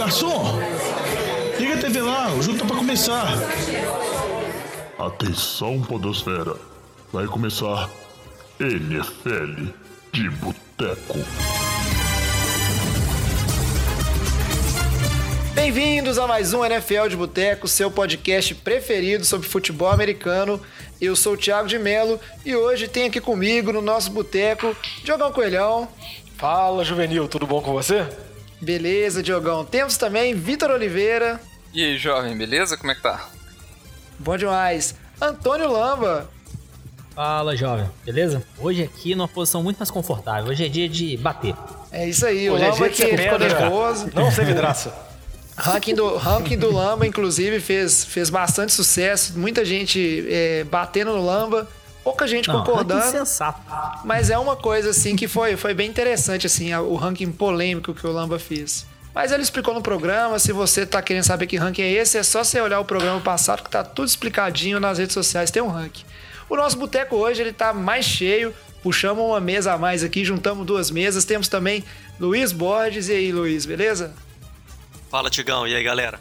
garçom! Liga a TV lá, o jogo tá pra começar. Atenção, Podosfera. Vai começar NFL de Boteco. Bem-vindos a mais um NFL de Boteco, seu podcast preferido sobre futebol americano. Eu sou o Thiago de Melo e hoje tem aqui comigo no nosso boteco Diogão Coelhão. Fala, Juvenil, tudo bom com você? Beleza, Diogão. Temos também Vitor Oliveira. E aí, jovem, beleza? Como é que tá? Bom demais. Antônio Lamba. Fala, jovem, beleza? Hoje aqui numa posição muito mais confortável. Hoje é dia de bater. É isso aí, Hoje o é Lamba dia de aqui ser ficou nervoso. Não ser vidraça. Ranking do, ranking do Lamba, inclusive, fez, fez bastante sucesso. Muita gente é, batendo no Lamba, pouca gente Não, concordando. ranking sensato. Mas é uma coisa assim que foi, foi bem interessante assim, o ranking polêmico que o Lamba fez. Mas ele explicou no programa, se você tá querendo saber que ranking é esse, é só você olhar o programa passado que tá tudo explicadinho nas redes sociais, tem um ranking. O nosso boteco hoje ele tá mais cheio, puxamos uma mesa a mais aqui, juntamos duas mesas, temos também Luiz Borges e aí, Luiz, beleza? Fala, Tigão, e aí, galera?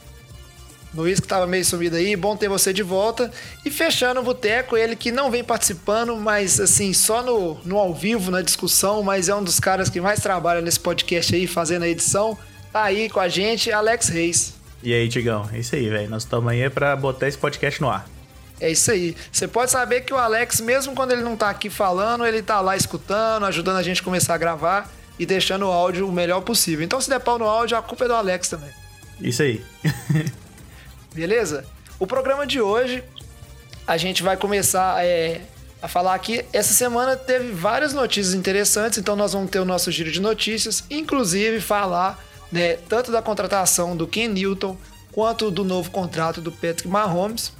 Luiz que tava meio sumido aí, bom ter você de volta. E fechando o boteco, ele que não vem participando, mas assim, só no, no ao vivo, na discussão, mas é um dos caras que mais trabalha nesse podcast aí, fazendo a edição. Tá aí com a gente, Alex Reis. E aí, Tigão? É isso aí, velho. Nós estamos aí pra botar esse podcast no ar. É isso aí. Você pode saber que o Alex, mesmo quando ele não tá aqui falando, ele tá lá escutando, ajudando a gente a começar a gravar e deixando o áudio o melhor possível. Então, se der pau no áudio, a culpa é do Alex também. Isso aí. Beleza? O programa de hoje, a gente vai começar é, a falar aqui. Essa semana teve várias notícias interessantes, então nós vamos ter o nosso giro de notícias, inclusive falar né, tanto da contratação do Ken Newton quanto do novo contrato do Patrick Mahomes.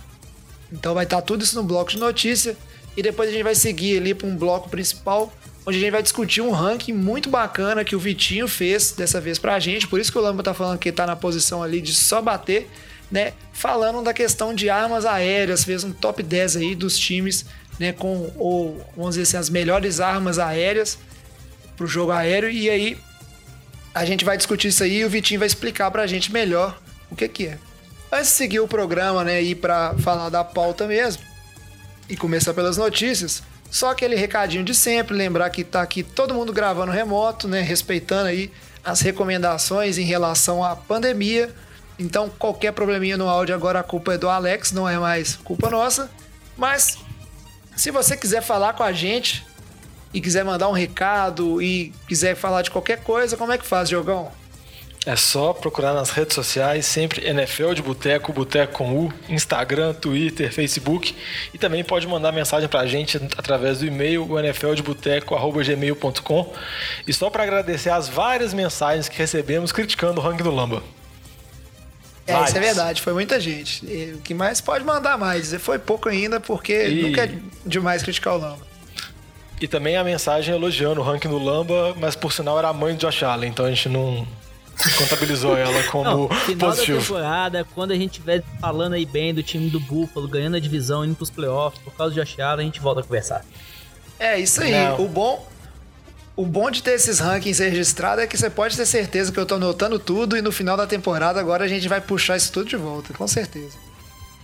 Então vai estar tudo isso no bloco de notícia e depois a gente vai seguir ali para um bloco principal onde a gente vai discutir um ranking muito bacana que o Vitinho fez dessa vez pra gente, por isso que o Lamba tá falando que tá na posição ali de só bater, né? Falando da questão de armas aéreas, fez um top 10 aí dos times, né, com ou vamos dizer assim as melhores armas aéreas pro jogo aéreo e aí a gente vai discutir isso aí e o Vitinho vai explicar pra gente melhor o que que é. Antes de seguir o programa, né, e pra falar da pauta mesmo e começar pelas notícias, só aquele recadinho de sempre, lembrar que tá aqui todo mundo gravando remoto, né, respeitando aí as recomendações em relação à pandemia. Então, qualquer probleminha no áudio agora a culpa é do Alex, não é mais culpa nossa. Mas se você quiser falar com a gente e quiser mandar um recado e quiser falar de qualquer coisa, como é que faz, Diogão? É só procurar nas redes sociais, sempre NFL de Boteco, Boteco com U, Instagram, Twitter, Facebook. E também pode mandar mensagem pra gente através do e-mail, o nfldeboteco.gmail.com. E só para agradecer as várias mensagens que recebemos criticando o ranking do Lamba. É, isso é verdade, foi muita gente. E O que mais pode mandar mais? Foi pouco ainda, porque E- nunca é demais criticar o Lamba. E também a mensagem elogiando o ranking do Lamba, mas por sinal era a mãe do Josh Allen, então a gente não contabilizou ela como Não, final da positivo. temporada, quando a gente estiver falando aí bem do time do Buffalo, ganhando a divisão, indo pros playoffs, por causa do Josh Allen, a gente volta a conversar. É, isso aí. Não. O bom. O bom de ter esses rankings registrados é que você pode ter certeza que eu tô anotando tudo e no final da temporada agora a gente vai puxar isso tudo de volta, com certeza.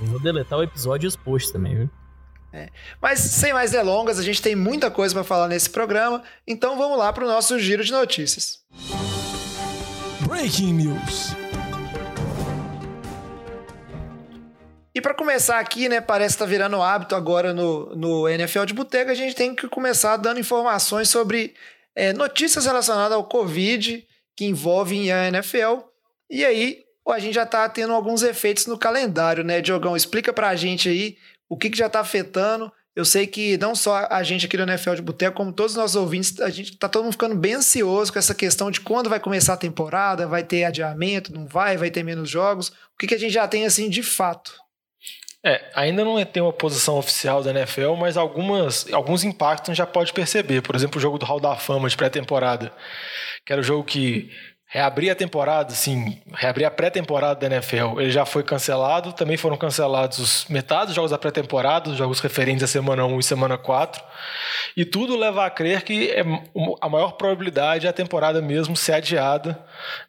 Eu vou deletar o episódio e os posts também, viu? Mas sem mais delongas, a gente tem muita coisa para falar nesse programa, então vamos lá pro nosso giro de notícias. Breaking News. E para começar aqui, né, parece que tá virando hábito agora no, no NFL de Boteca, a gente tem que começar dando informações sobre é, notícias relacionadas ao Covid que envolvem a NFL. E aí, a gente já tá tendo alguns efeitos no calendário, né, Diogão? Explica pra gente aí o que, que já tá afetando. Eu sei que não só a gente aqui do NFL de Boteco, como todos os nossos ouvintes, a gente tá todo mundo ficando bem ansioso com essa questão de quando vai começar a temporada, vai ter adiamento, não vai, vai ter menos jogos. O que, que a gente já tem, assim, de fato? É, ainda não tem uma posição oficial da NFL, mas algumas, alguns impactos já pode perceber. Por exemplo, o jogo do Hall da Fama de pré-temporada, que era o jogo que reabrir a temporada, assim, reabrir a pré-temporada da NFL, ele já foi cancelado, também foram cancelados os metade dos jogos da pré-temporada, os jogos referentes à semana 1 e semana 4, e tudo leva a crer que é a maior probabilidade é a temporada mesmo ser adiada,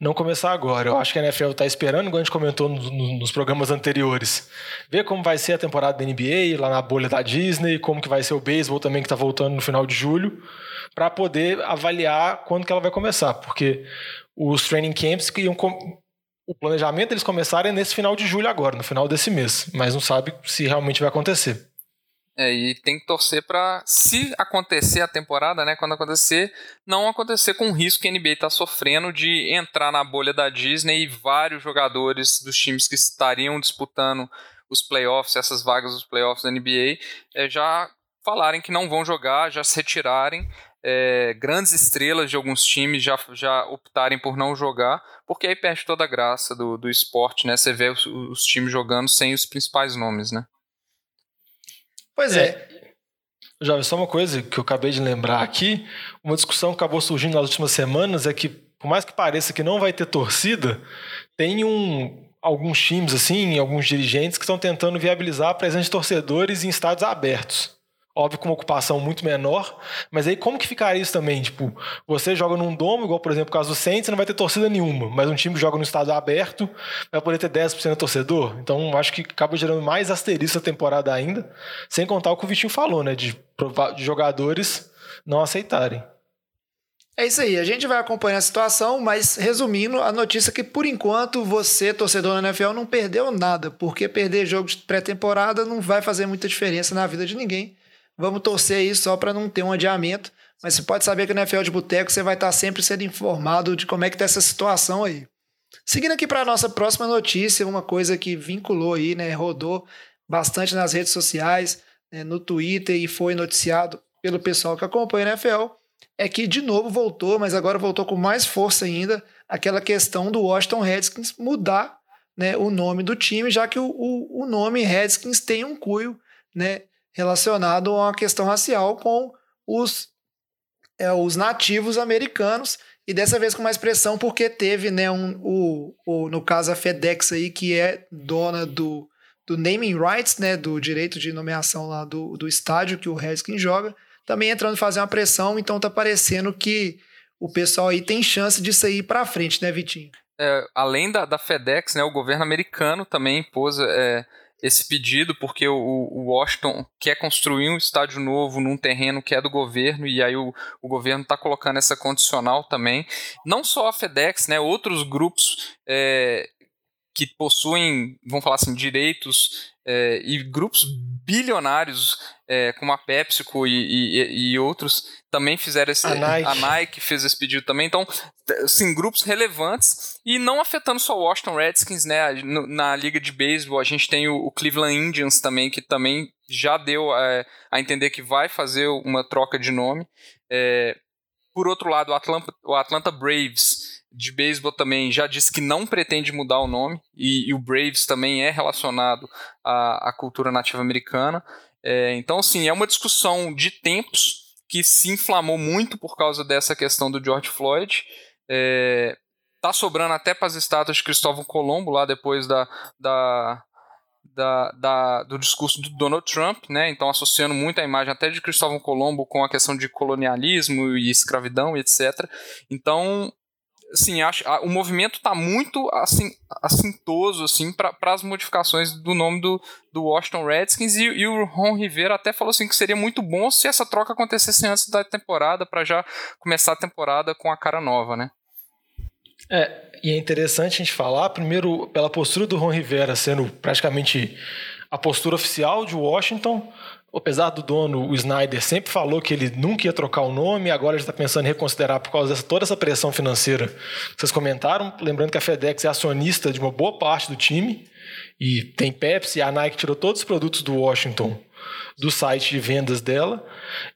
não começar agora. Eu acho que a NFL está esperando, igual a gente comentou nos, nos programas anteriores, ver como vai ser a temporada da NBA, lá na bolha da Disney, como que vai ser o beisebol também, que está voltando no final de julho, para poder avaliar quando que ela vai começar, porque os training camps que iam com... o planejamento eles começarem nesse final de julho agora, no final desse mês, mas não sabe se realmente vai acontecer. É, e tem que torcer para, se acontecer a temporada, né, quando acontecer, não acontecer com o risco que a NBA está sofrendo de entrar na bolha da Disney e vários jogadores dos times que estariam disputando os playoffs, essas vagas dos playoffs da NBA, é, já falarem que não vão jogar, já se retirarem, é, grandes estrelas de alguns times já, já optarem por não jogar, porque aí perde toda a graça do, do esporte, né? Você vê os, os times jogando sem os principais nomes, né? Pois é. é. Já só uma coisa que eu acabei de lembrar aqui, uma discussão que acabou surgindo nas últimas semanas é que, por mais que pareça que não vai ter torcida, tem um, alguns times, assim, alguns dirigentes que estão tentando viabilizar a presença de torcedores em estádios abertos óbvio com uma ocupação muito menor, mas aí como que ficaria isso também? Tipo, você joga num domo, igual por exemplo o caso do Saints, não vai ter torcida nenhuma, mas um time que joga no estado aberto vai poder ter 10% de torcedor, então acho que acaba gerando mais asterisco a temporada ainda, sem contar o que o Vitinho falou, né, de, de jogadores não aceitarem. É isso aí, a gente vai acompanhar a situação, mas resumindo, a notícia é que por enquanto você, torcedor da NFL, não perdeu nada, porque perder jogo de pré-temporada não vai fazer muita diferença na vida de ninguém. Vamos torcer aí só para não ter um adiamento. Mas você pode saber que no NFL de Boteco você vai estar sempre sendo informado de como é que tá essa situação aí. Seguindo aqui para a nossa próxima notícia, uma coisa que vinculou aí, né, rodou bastante nas redes sociais, né, no Twitter e foi noticiado pelo pessoal que acompanha a NFL, é que de novo voltou, mas agora voltou com mais força ainda, aquela questão do Washington Redskins mudar né, o nome do time, já que o, o, o nome Redskins tem um cunho né, relacionado a uma questão racial com os, é, os nativos americanos e dessa vez com mais pressão porque teve né um, o, o no caso a FedEx aí que é dona do, do naming rights né do direito de nomeação lá do, do estádio que o Redskins joga também entrando fazer uma pressão então tá parecendo que o pessoal aí tem chance de sair para frente né Vitinho? É, além da, da FedEx né o governo americano também impôs é esse pedido porque o, o, Washington quer construir um estádio novo num terreno que é do governo e aí o, o governo está colocando essa condicional também. Não só a FedEx, né, outros grupos é, que possuem, vamos falar assim, direitos é, e grupos bilionários é, como a PepsiCo e, e, e, outros também fizeram esse. A Nike. a Nike fez esse pedido também. Então, assim, grupos relevantes e não afetando só o Washington Redskins, né? Na liga de beisebol, a gente tem o, o, Cleveland Indians também, que também já deu é, a entender que vai fazer uma troca de nome. É, por outro lado, o Atlanta, o Atlanta Braves de beisebol também já disse que não pretende mudar o nome, e, e o Braves também é relacionado à, à cultura nativa americana. É, então, assim, é uma discussão de tempos que se inflamou muito por causa dessa questão do George Floyd. É, tá sobrando até para as estátuas de Cristóvão Colombo lá depois da, da, da, da, do discurso do Donald Trump, né? Então associando muito a imagem até de Cristóvão Colombo com a questão de colonialismo e escravidão etc. Então assim, acho, o movimento está muito assim, assintoso assim, para as modificações do nome do, do Washington Redskins e, e, o Ron Rivera até falou assim que seria muito bom se essa troca acontecesse antes da temporada para já começar a temporada com a cara nova, né? É, e é interessante a gente falar, primeiro, pela postura do Ron Rivera sendo praticamente a postura oficial de Washington, apesar do dono, o Snyder, sempre falou que ele nunca ia trocar o nome, agora ele está pensando em reconsiderar por causa de toda essa pressão financeira vocês comentaram. Lembrando que a FedEx é acionista de uma boa parte do time, e tem Pepsi, a Nike tirou todos os produtos do Washington do site de vendas dela.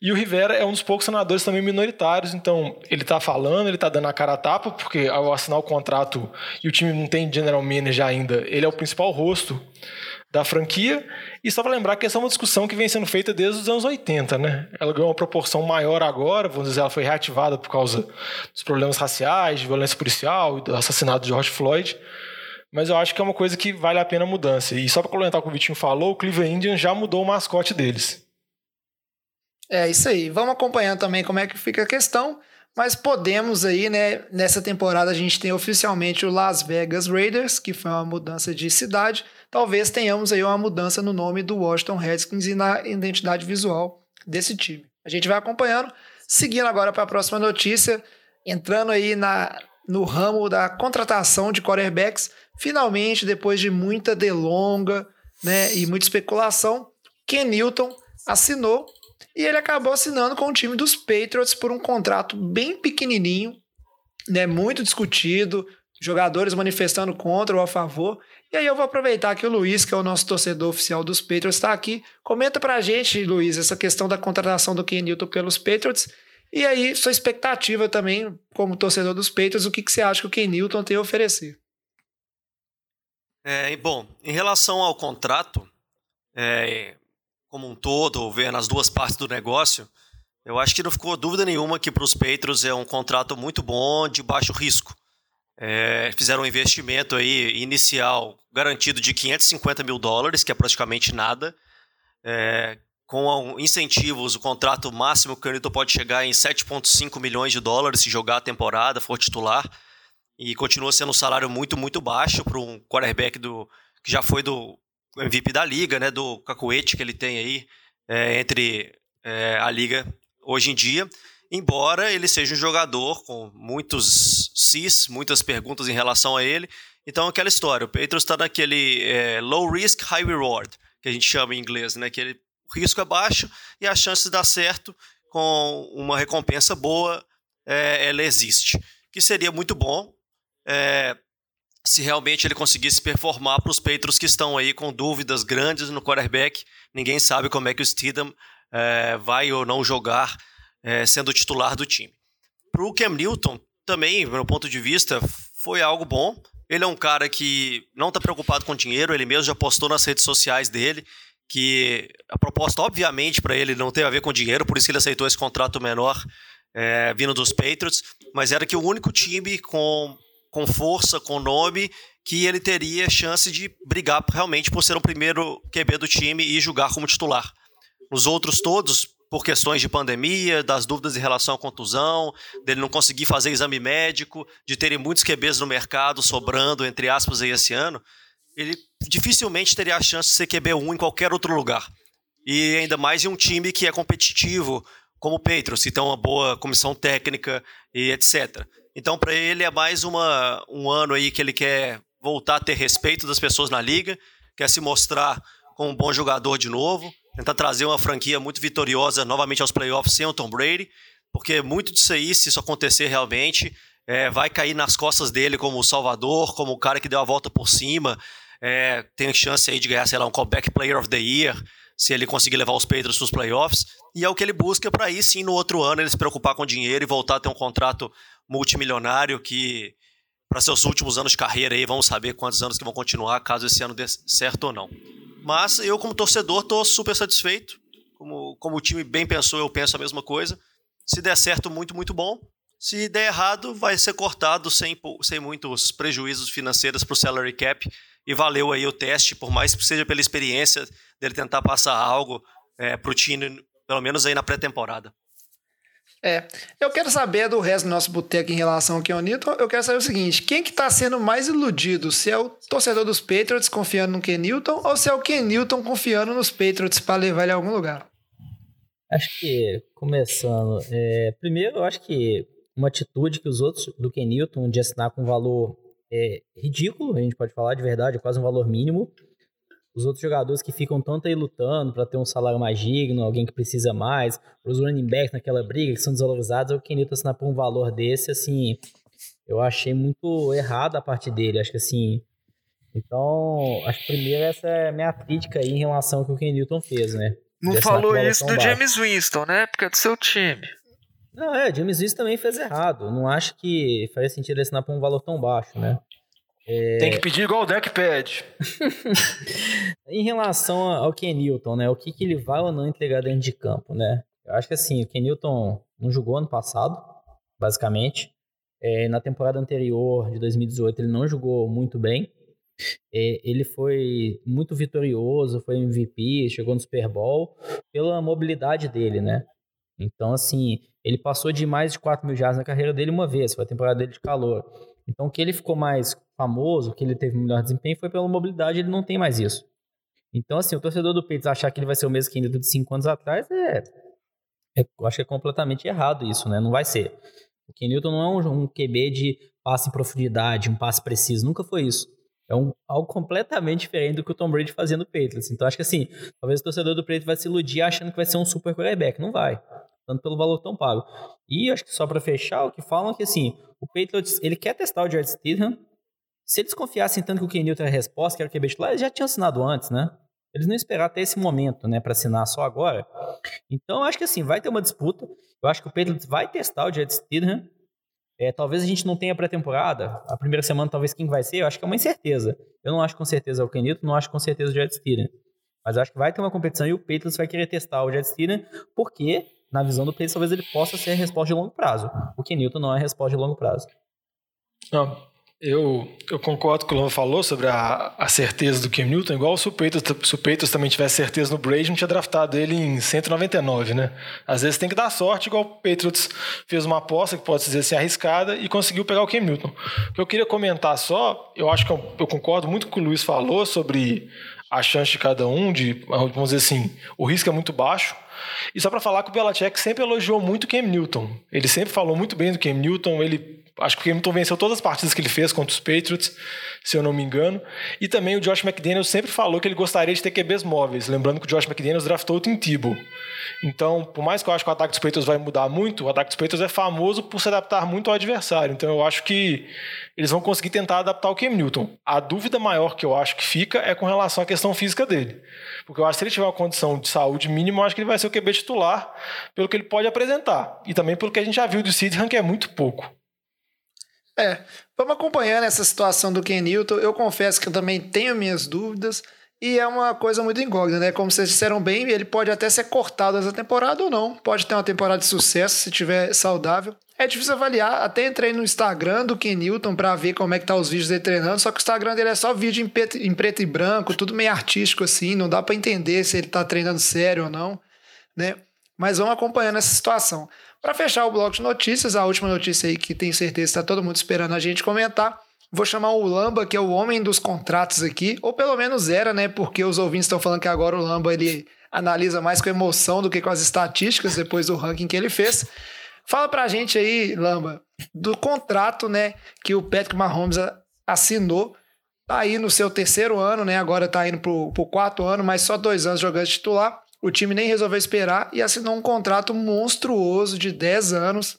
E o Rivera é um dos poucos senadores também minoritários, então ele está falando, ele está dando a cara a tapa, porque ao assinar o contrato e o time não tem general manager ainda, ele é o principal rosto da franquia. E só para lembrar que essa é uma discussão que vem sendo feita desde os anos 80, né? Ela ganhou uma proporção maior agora, vamos dizer, ela foi reativada por causa dos problemas raciais, de violência policial e do assassinato de George Floyd. Mas eu acho que é uma coisa que vale a pena a mudança. E só para complementar o que o Vitinho falou, o Cleveland Indians já mudou o mascote deles. É isso aí. Vamos acompanhando também como é que fica a questão. Mas podemos aí, né? Nessa temporada a gente tem oficialmente o Las Vegas Raiders, que foi uma mudança de cidade. Talvez tenhamos aí uma mudança no nome do Washington Redskins e na identidade visual desse time. A gente vai acompanhando. Seguindo agora para a próxima notícia, entrando aí na, no ramo da contratação de quarterbacks, finalmente, depois de muita delonga né, e muita especulação, Ken Newton assinou e ele acabou assinando com o time dos Patriots por um contrato bem pequenininho, né, muito discutido, jogadores manifestando contra ou a favor. E aí eu vou aproveitar que o Luiz, que é o nosso torcedor oficial dos Patriots, está aqui. Comenta pra gente, Luiz, essa questão da contratação do Ken Newton pelos Patriots. E aí, sua expectativa também, como torcedor dos Patriots, o que, que você acha que o Ken Newton tem a oferecer? É, bom, em relação ao contrato, é, como um todo, vendo as duas partes do negócio, eu acho que não ficou dúvida nenhuma que para os Patriots é um contrato muito bom, de baixo risco. É, fizeram um investimento aí inicial garantido de 550 mil dólares, que é praticamente nada. É, com incentivos, o contrato máximo que o Canito pode chegar em 7,5 milhões de dólares se jogar a temporada, for titular. E continua sendo um salário muito, muito baixo para um quarterback do, que já foi do MVP da liga, né, do cacuete que ele tem aí é, entre é, a liga hoje em dia. Embora ele seja um jogador com muitos cis, muitas perguntas em relação a ele. Então, aquela história, o Patriots está naquele é, low risk, high reward, que a gente chama em inglês, né? Que ele, o risco é baixo e a chance de dar certo com uma recompensa boa, é, ela existe. Que seria muito bom é, se realmente ele conseguisse performar para os Patriots que estão aí com dúvidas grandes no quarterback. Ninguém sabe como é que o Steedham é, vai ou não jogar é, sendo titular do time. Para o Cam Newton, também, do meu ponto de vista, foi algo bom. Ele é um cara que não está preocupado com dinheiro, ele mesmo já postou nas redes sociais dele que a proposta, obviamente, para ele não tem a ver com dinheiro, por isso que ele aceitou esse contrato menor é, vindo dos Patriots, mas era que o único time com com força, com nome, que ele teria chance de brigar realmente por ser o primeiro QB do time e jogar como titular. Os outros todos, por questões de pandemia, das dúvidas em relação à contusão, dele não conseguir fazer exame médico, de terem muitos QBs no mercado sobrando, entre aspas, aí esse ano, ele dificilmente teria a chance de ser QB1 em qualquer outro lugar. E ainda mais em um time que é competitivo, como o Patriots, que tem uma boa comissão técnica e etc. Então, para ele é mais uma, um ano aí que ele quer voltar a ter respeito das pessoas na liga, quer se mostrar como um bom jogador de novo, tentar trazer uma franquia muito vitoriosa novamente aos playoffs sem o Tom Brady, porque muito disso aí, se isso acontecer realmente, é, vai cair nas costas dele como o salvador, como o cara que deu a volta por cima, é, tem chance aí de ganhar, sei lá, um comeback player of the year, se ele conseguir levar os Patriots para os playoffs, e é o que ele busca para aí sim no outro ano ele se preocupar com dinheiro e voltar a ter um contrato multimilionário que, para seus últimos anos de carreira aí, vamos saber quantos anos que vão continuar, caso esse ano dê certo ou não. Mas eu, como torcedor, estou super satisfeito. Como, como o time bem pensou, eu penso a mesma coisa. Se der certo, muito, muito bom. Se der errado, vai ser cortado sem, sem muitos prejuízos financeiros para o salary cap. E valeu aí o teste, por mais que seja pela experiência dele tentar passar algo é, para o time, pelo menos aí na pré-temporada. É, eu quero saber do resto do nosso boteco em relação ao Ken Newton. Eu quero saber o seguinte: quem que tá sendo mais iludido? Se é o torcedor dos Patriots confiando no Ken Newton ou se é o Ken Newton confiando nos Patriots para levar ele a algum lugar? Acho que, começando, é, primeiro eu acho que uma atitude que os outros do Ken Newton de assinar com um valor é, ridículo, a gente pode falar de verdade, quase um valor mínimo, os outros jogadores que ficam tanto aí lutando para ter um salário mais digno, alguém que precisa mais, os running backs naquela briga que são desvalorizados, o Kenilton assinar por um valor desse, assim, eu achei muito errado a parte dele, acho que assim, então, acho que primeiro essa é a minha crítica aí em relação ao que o Ken Newton fez, né? Não falou isso do baixo. James Winston, né? Porque é do seu time. Não, é, James Winston também fez errado. Não acho que faria sentido assinar por um valor tão baixo, né? Tem que pedir igual o deck pede. Em relação ao Ken Newton, né? O que, que ele vai ou não entregar dentro de campo, né? Eu acho que assim, o Ken Newton não jogou ano passado, basicamente. É, na temporada anterior, de 2018, ele não jogou muito bem. É, ele foi muito vitorioso, foi MVP, chegou no Super Bowl, pela mobilidade dele, né? Então, assim, ele passou de mais de 4 mil jardas na carreira dele uma vez, foi a temporada dele de calor. Então, que ele ficou mais famoso, que ele teve melhor desempenho, foi pela mobilidade, ele não tem mais isso. Então, assim, o torcedor do Peitos achar que ele vai ser o mesmo que ainda de 5 anos atrás, é, é, eu acho que é completamente errado isso, né? Não vai ser. O Ken Newton não é um, um QB de passe em profundidade, um passe preciso, nunca foi isso. É um, algo completamente diferente do que o Tom Brady fazia no Patriots. Então, acho que assim, talvez o torcedor do Patriots vai se iludir achando que vai ser um super quarterback. Não vai. Tanto pelo valor tão pago. E acho que só para fechar, o que falam é que assim, o Patriots, ele quer testar o Jared Stidham. Se eles confiassem tanto que o Ken Newton era a resposta, que era o QB titular, eles já tinham assinado antes, né? Eles não esperaram até esse momento, né, para assinar só agora. Então, acho que assim, vai ter uma disputa. Eu acho que o Patriots vai testar o Jared Stidham. É, talvez a gente não tenha pré-temporada. A primeira semana, talvez quem vai ser, eu acho que é uma incerteza. Eu não acho com certeza o Ken Newton, não acho com certeza o Jared Stidham. Mas acho que vai ter uma competição e o Patriots vai querer testar o Jared Stidham, porque, na visão do Patriots, talvez ele possa ser a resposta de longo prazo. O Ken Newton não é a resposta de longo prazo. Não, eu, eu concordo com o que o Lama falou sobre a, a certeza do Cam Newton, igual o Peitos, se o Peitos também tivesse certeza no Brady, não tinha draftado ele em 199, né? Às vezes tem que dar sorte, igual o Patriots fez uma aposta que pode dizer assim arriscada e conseguiu pegar o Cam Newton. O que eu queria comentar só, eu acho que eu, eu concordo muito com o que o Luiz falou sobre a chance de cada um, de, vamos dizer assim, o risco é muito baixo. E só para falar que o Belichick sempre elogiou muito o Cam Newton. Ele sempre falou muito bem do Cam Newton, ele acho que o Hamilton venceu todas as partidas que ele fez contra os Patriots, se eu não me engano. E também o Josh McDaniels sempre falou que ele gostaria de ter QBs móveis. Lembrando que o Josh McDaniels draftou o Tim Tebow. Então, por mais que eu acho que o ataque dos Patriots vai mudar muito, o ataque dos Patriots é famoso por se adaptar muito ao adversário. Então, eu acho que eles vão conseguir tentar adaptar o Cam Newton. A dúvida maior que eu acho que fica é com relação à questão física dele. Porque eu acho que se ele tiver uma condição de saúde mínima, eu acho que ele vai ser o QB titular pelo que ele pode apresentar. E também pelo que a gente já viu do Sidham, que é muito pouco. É, vamos acompanhando essa situação do Ken Newton. Eu confesso que eu também tenho minhas dúvidas. E é uma coisa muito incógnita, né? Como vocês disseram bem, ele pode até ser cortado essa temporada ou não. Pode ter uma temporada de sucesso se tiver saudável. É difícil avaliar. Até entrei no Instagram do Ken Newton pra ver como é que tá os vídeos dele treinando. Só que o Instagram dele é só vídeo em preto, em preto e branco, tudo meio artístico assim. Não dá para entender se ele tá treinando sério ou não, né? Mas vamos acompanhando essa situação. Para fechar o bloco de notícias, a última notícia aí que tenho certeza está todo mundo esperando a gente comentar. Vou chamar o Lamba, que é o homem dos contratos aqui, ou pelo menos era, né? Porque os ouvintes estão falando que agora o Lamba ele analisa mais com emoção do que com as estatísticas depois do ranking que ele fez. Fala pra gente aí, Lamba, do contrato, né, que o Patrick Mahomes assinou. Tá aí no seu terceiro ano, né? Agora tá indo pro, pro quarto ano, mas só dois anos jogando titular. O time nem resolveu esperar e assinou um contrato monstruoso de 10 anos,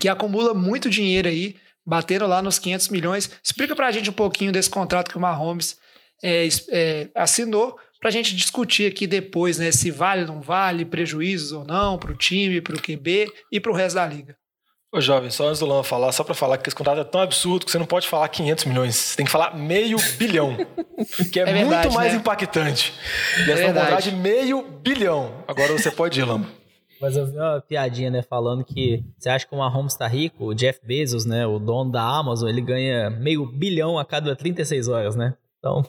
que acumula muito dinheiro aí, batendo lá nos 500 milhões. Explica pra gente um pouquinho desse contrato que o Mahomes é, é, assinou, pra gente discutir aqui depois, né, se vale ou não vale, prejuízos ou não pro time, pro QB e pro resto da liga. Ô, jovem, só antes do Lan falar, só para falar que esse contrato é tão absurdo que você não pode falar 500 milhões, você tem que falar meio bilhão, que é, É muito verdade, mais né? impactante. E É essa verdade. vontade meio bilhão. Agora você pode ir, Lamba. Mas eu vi uma piadinha, né, falando que você acha que o Mahomes tá rico? O Jeff Bezos, né, o dono da Amazon, ele ganha meio bilhão a cada 36 horas, né? Então,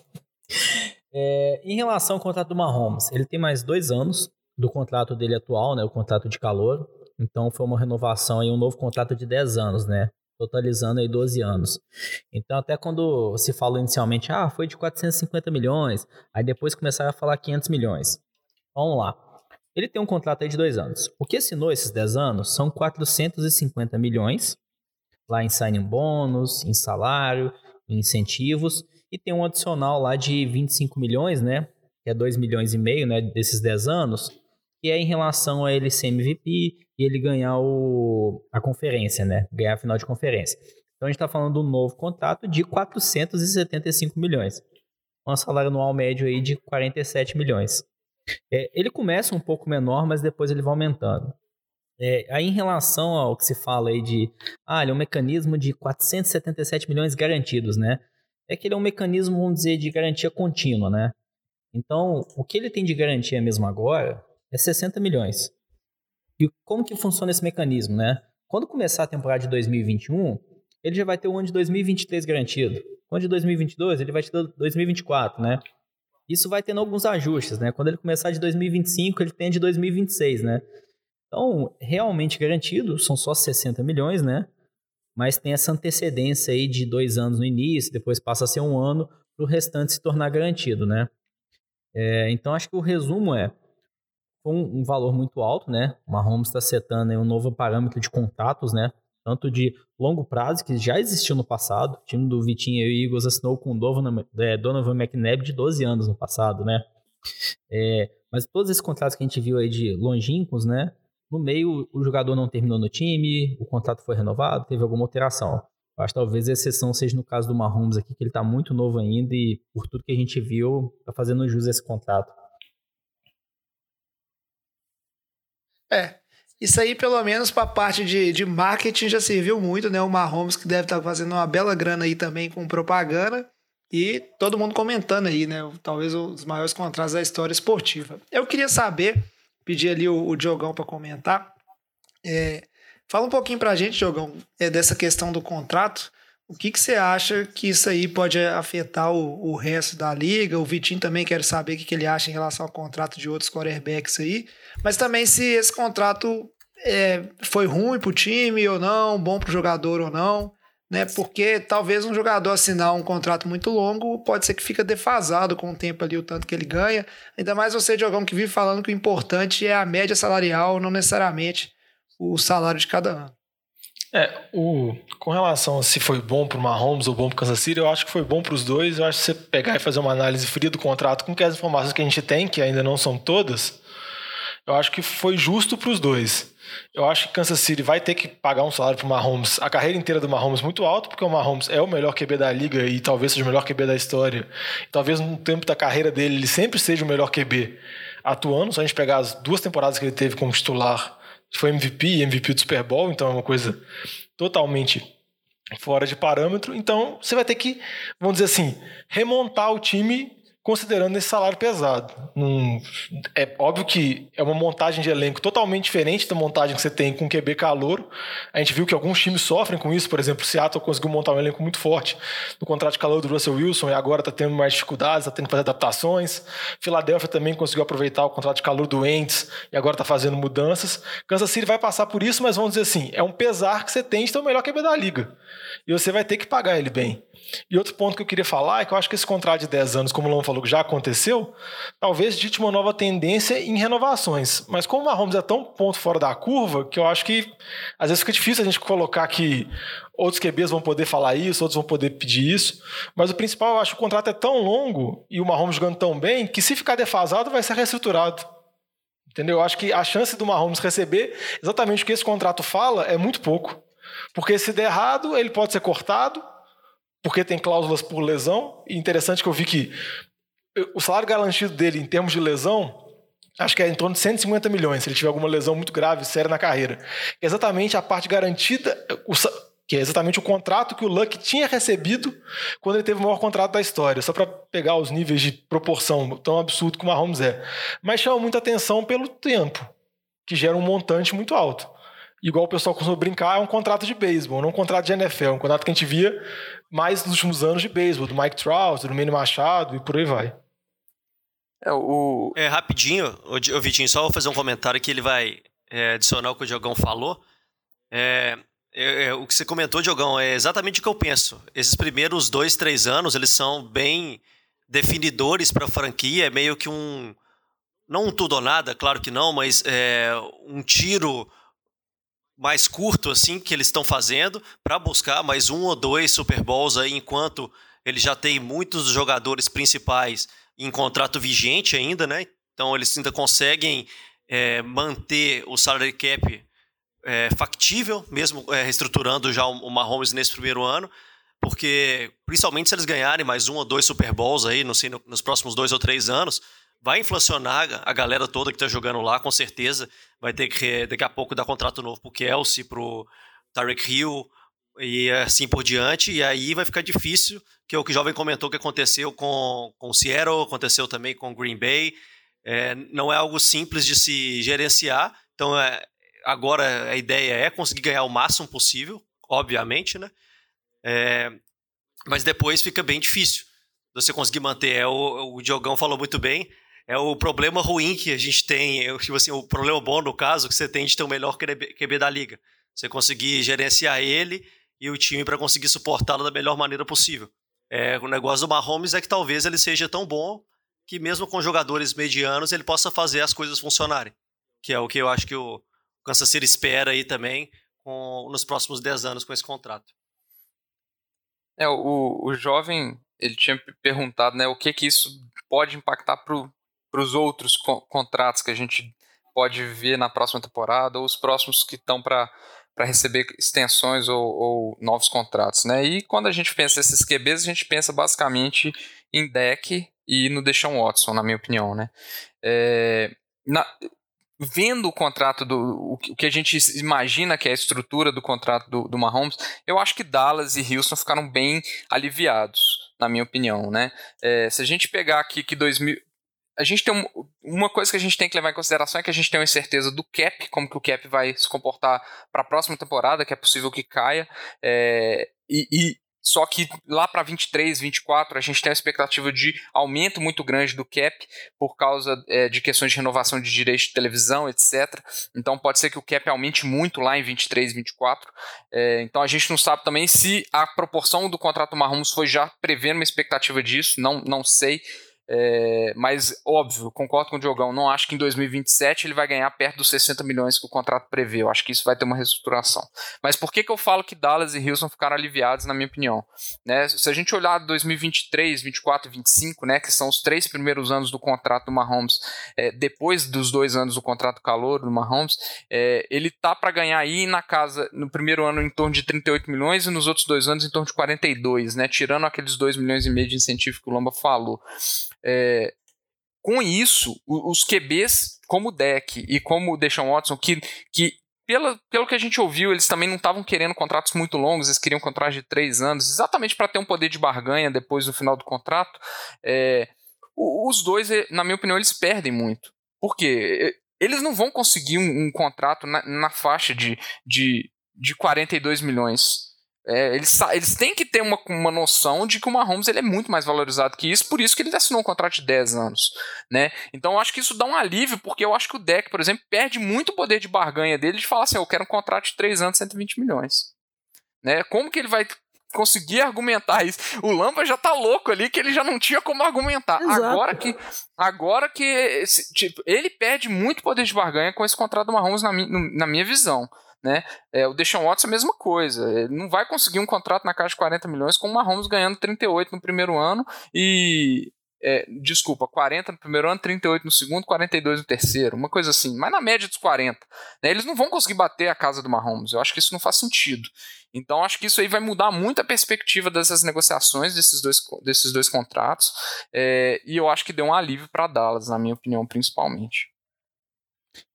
é, em relação ao contrato do Mahomes, ele tem mais dois anos do contrato dele atual, né, o contrato de calor. Então, foi uma renovação aí, um novo contrato de 10 anos, né? Totalizando aí 12 anos. Então, até quando se falou inicialmente, ah, foi de 450 milhões, aí depois começaram a falar 500 milhões. Vamos lá. Ele tem um contrato aí de dois anos. O que assinou esses 10 anos são 450 milhões, lá em signing bônus, em salário, em incentivos, e tem um adicional lá de 25 milhões, né? Que é 2 milhões e meio, né? Desses 10 anos, que é em relação a ele ser MVP e ele ganhar o, a conferência, né? Ganhar a final de conferência. Então a gente está falando de um novo contrato de 475 milhões. Um salário anual médio aí de 47 milhões. É, ele começa um pouco menor, mas depois ele vai aumentando. É, aí em relação ao que se fala aí de, ah, ele é um mecanismo de 477 milhões garantidos, né? É que ele é um mecanismo, vamos dizer, de garantia contínua, né? Então, o que ele tem de garantia mesmo agora é 60 milhões. E como que funciona esse mecanismo, né? Quando começar a temporada de 2021, ele já vai ter o ano de 2023 garantido. O ano de 2022, ele vai ter 2024, né? Isso vai tendo alguns ajustes, né? Quando ele começar de 2025, ele tem de 2026, né? Então, realmente garantido, são só 60 milhões, né? Mas tem essa antecedência aí de dois anos no início, depois passa a ser um ano para o restante se tornar garantido, né? É, então, acho que o resumo é um, um valor muito alto, né? O Mahomes está setando um novo parâmetro de contatos, né? Tanto de longo prazo, que já existiu no passado. O time do Vitinho e Eagles assinou com o Donovan, é, Donovan McNabb de 12 anos no passado, né? É, mas todos esses contratos que a gente viu aí de longínquos, né? No meio, o jogador não terminou no time, o contrato foi renovado, teve alguma alteração. Eu acho que talvez a exceção seja no caso do Mahomes aqui, que ele está muito novo ainda e, por tudo que a gente viu, está fazendo jus a esse contrato. É, isso aí, pelo menos para a parte de, de marketing, já serviu muito, né? O Mahomes que deve estar tá fazendo uma bela grana aí também com propaganda. E todo mundo comentando aí, né? Talvez os maiores contratos da história esportiva. Eu queria saber pedir ali o, o Diogão para comentar. É, fala um pouquinho para a gente, Diogão, é, dessa questão do contrato. O que, que você acha que isso aí pode afetar o, o resto da liga? O Vitinho também quer saber o que, que ele acha em relação ao contrato de outros quarterbacks aí. Mas também se esse contrato é, foi ruim para o time ou não, bom para o jogador ou não né? Porque talvez um jogador assinar um contrato muito longo pode ser que fica defasado com o tempo ali, o tanto que ele ganha. Ainda mais você, Diogão, que vive falando que o importante é a média salarial, não necessariamente o salário de cada ano. É, o, com relação a se foi bom para o Mahomes ou bom para o Kansas City, eu acho que foi bom para os dois. Eu acho que você pegar e fazer uma análise fria do contrato com as informações que a gente tem, que ainda não são todas, eu acho que foi justo para os dois. Eu acho que Kansas City vai ter que pagar um salário para o Mahomes, a carreira inteira do Mahomes muito alto, porque o Mahomes é o melhor QB da liga e talvez seja o melhor QB da história. E talvez no tempo da carreira dele ele sempre seja o melhor QB atuando. Se a gente pegar as duas temporadas que ele teve como titular, foi MVP e MVP do Super Bowl, então é uma coisa totalmente fora de parâmetro. Então você vai ter que, vamos dizer assim, remontar o time considerando esse salário pesado. é óbvio que é uma montagem de elenco totalmente diferente da montagem que você tem com QB calor. A gente viu que alguns times sofrem com isso, por exemplo, o Seattle conseguiu montar um elenco muito forte no contrato de calor do Russell Wilson e agora está tendo mais dificuldades, está tendo que fazer adaptações. Filadélfia também conseguiu aproveitar o contrato de calor do Ents e agora está fazendo mudanças. Kansas City vai passar por isso, mas vamos dizer assim, é um pesar que você tem de ter o melhor QB da liga. E você vai ter que pagar ele bem. E outro ponto que eu queria falar é que eu acho que esse contrato de 10 anos, como o Lama falou que já aconteceu, talvez dite uma nova tendência em renovações. Mas como o Mahomes é tão ponto fora da curva, que eu acho que às vezes fica difícil a gente colocar que outros QBs vão poder falar isso, outros vão poder pedir isso. Mas o principal, eu acho que o contrato é tão longo e o Mahomes jogando tão bem que se ficar defasado vai ser reestruturado. Entendeu? Eu acho que a chance do Mahomes receber exatamente o que esse contrato fala é muito pouco. Porque se der errado, ele pode ser cortado, porque tem cláusulas por lesão. E interessante que eu vi que o salário garantido dele em termos de lesão, acho que é em torno de 150 milhões, se ele tiver alguma lesão muito grave, séria na carreira. É exatamente a parte garantida, que é exatamente o contrato que o Luck tinha recebido quando ele teve o maior contrato da história, só para pegar os níveis de proporção tão absurdo que o Mahomes é. Mas chama muita atenção pelo tempo, que gera um montante muito alto igual o pessoal costuma brincar, é um contrato de beisebol, não um contrato de NFL, é um contrato que a gente via mais nos últimos anos de beisebol, do Mike Trout, do Manny Machado e por aí vai. É, o... é rapidinho, o Vitinho, só vou fazer um comentário que ele vai é, adicionar o que o Diogão falou. É, é, é, o que você comentou, Diogão, é exatamente o que eu penso. Esses primeiros dois, três anos, eles são bem definidores para a franquia, é meio que um... Não um tudo ou nada, claro que não, mas é, um tiro mais curto assim que eles estão fazendo para buscar mais um ou dois Super Bowls aí enquanto ele já tem muitos jogadores principais em contrato vigente ainda, né? Então eles ainda conseguem é, manter o salary cap é, factível, mesmo é, reestruturando já o Mahomes nesse primeiro ano, porque principalmente se eles ganharem mais um ou dois Super Bowls aí, não sei, nos próximos dois ou três anos, vai inflacionar a galera toda que está jogando lá, com certeza. Vai ter que daqui a pouco dar contrato novo pro Kelsey, pro Tarek Hill, e assim por diante, e aí vai ficar difícil, que é o que o Jovem comentou que aconteceu com, com o Seattle, aconteceu também com Green Bay, é, não é algo simples de se gerenciar, então é, agora a ideia é conseguir ganhar o máximo possível, obviamente, né? É, mas depois fica bem difícil você conseguir manter. É, o, o Diogão falou muito bem, é o problema ruim que a gente tem, tipo assim, o problema bom no caso que você tem de ter o melhor QB da liga. Você conseguir gerenciar ele e o time para conseguir suportá-lo da melhor maneira possível. É, o negócio do Mahomes é que talvez ele seja tão bom que mesmo com jogadores medianos ele possa fazer as coisas funcionarem. Que é o que eu acho que o Kansas City espera aí também com, nos próximos 10 anos com esse contrato. É, o, o jovem, ele tinha perguntado, né, o que que isso pode impactar pro, para os outros co contratos que a gente pode ver na próxima temporada ou os próximos que estão para para receber extensões ou, ou, novos contratos, né? E quando a gente pensa esses QBs, a gente pensa basicamente em deck e no Deshaun Watson, na minha opinião, né? É, na, vendo o contrato do o que a gente imagina que é a estrutura do contrato do, do Mahomes, eu acho que Dallas e Houston ficaram bem aliviados, na minha opinião, né? É, se a gente pegar aqui que 2000, a gente tem um, uma coisa que a gente tem que levar em consideração é que a gente tem uma incerteza do cap, como que o cap vai se comportar para a próxima temporada, que é possível que caia. É, e, e, só que lá para 23, 24, a gente tem a expectativa de aumento muito grande do cap por causa é, de questões de renovação de direitos de televisão, etc. Então pode ser que o cap aumente muito lá em 23, 24. É, então a gente não sabe também se a proporção do contrato Mahomes foi já prevendo uma expectativa disso, não, não sei. É, mas, óbvio, concordo com o Diogão, não acho que em 2027 ele vai ganhar perto dos 60 milhões que o contrato prevê. Eu acho que isso vai ter uma reestruturação. Mas por que, que eu falo que Dallas e Houston ficaram aliviados, na minha opinião? Né? Se a gente olhar 2023, 24 e 25, né, que são os três primeiros anos do contrato do Mahomes, é, depois dos dois anos do contrato calor do Mahomes, é, ele tá para ganhar aí na casa, no primeiro ano em torno de 38 milhões e nos outros dois anos em torno de 42, né, tirando aqueles 2 milhões e meio de incentivo que o Lamba falou. É, com isso, os QBs, como o Deck e como o Deshaun Watson, que, que pela, pelo que a gente ouviu, eles também não estavam querendo contratos muito longos, eles queriam contratos de três anos, exatamente para ter um poder de barganha depois do final do contrato. É, os dois, é, na minha opinião, eles perdem muito. Por quê? Eles não vão conseguir um, um contrato na, na, faixa de, de, de 42 milhões. É, eles, eles têm que ter uma, uma noção de que o Mahomes ele é muito mais valorizado que isso, por isso que ele assinou um contrato de 10 anos. Né? Então eu acho que isso dá um alívio, porque eu acho que o deck, por exemplo, perde muito poder de barganha dele de falar assim: eu quero um contrato de 3 anos, 120 milhões. Né? Como que ele vai conseguir argumentar isso? O Lamba já tá louco ali que ele já não tinha como argumentar. Exato. Agora que agora que esse, tipo, ele perde muito poder de barganha com esse contrato do Mahomes na, mi, na minha visão. Né? É, o Deshaun Watson é a mesma coisa. Ele não vai conseguir um contrato na casa de 40 milhões com o Mahomes ganhando 38 no primeiro ano e. É, desculpa, 40 no primeiro ano, 38 no segundo, 42 no terceiro, uma coisa assim, mas na média dos 40. Né? Eles não vão conseguir bater a casa do Mahomes, eu acho que isso não faz sentido. Então acho que isso aí vai mudar muito a perspectiva dessas negociações desses dois, desses dois contratos, é, e eu acho que deu um alívio para Dallas, na minha opinião, principalmente.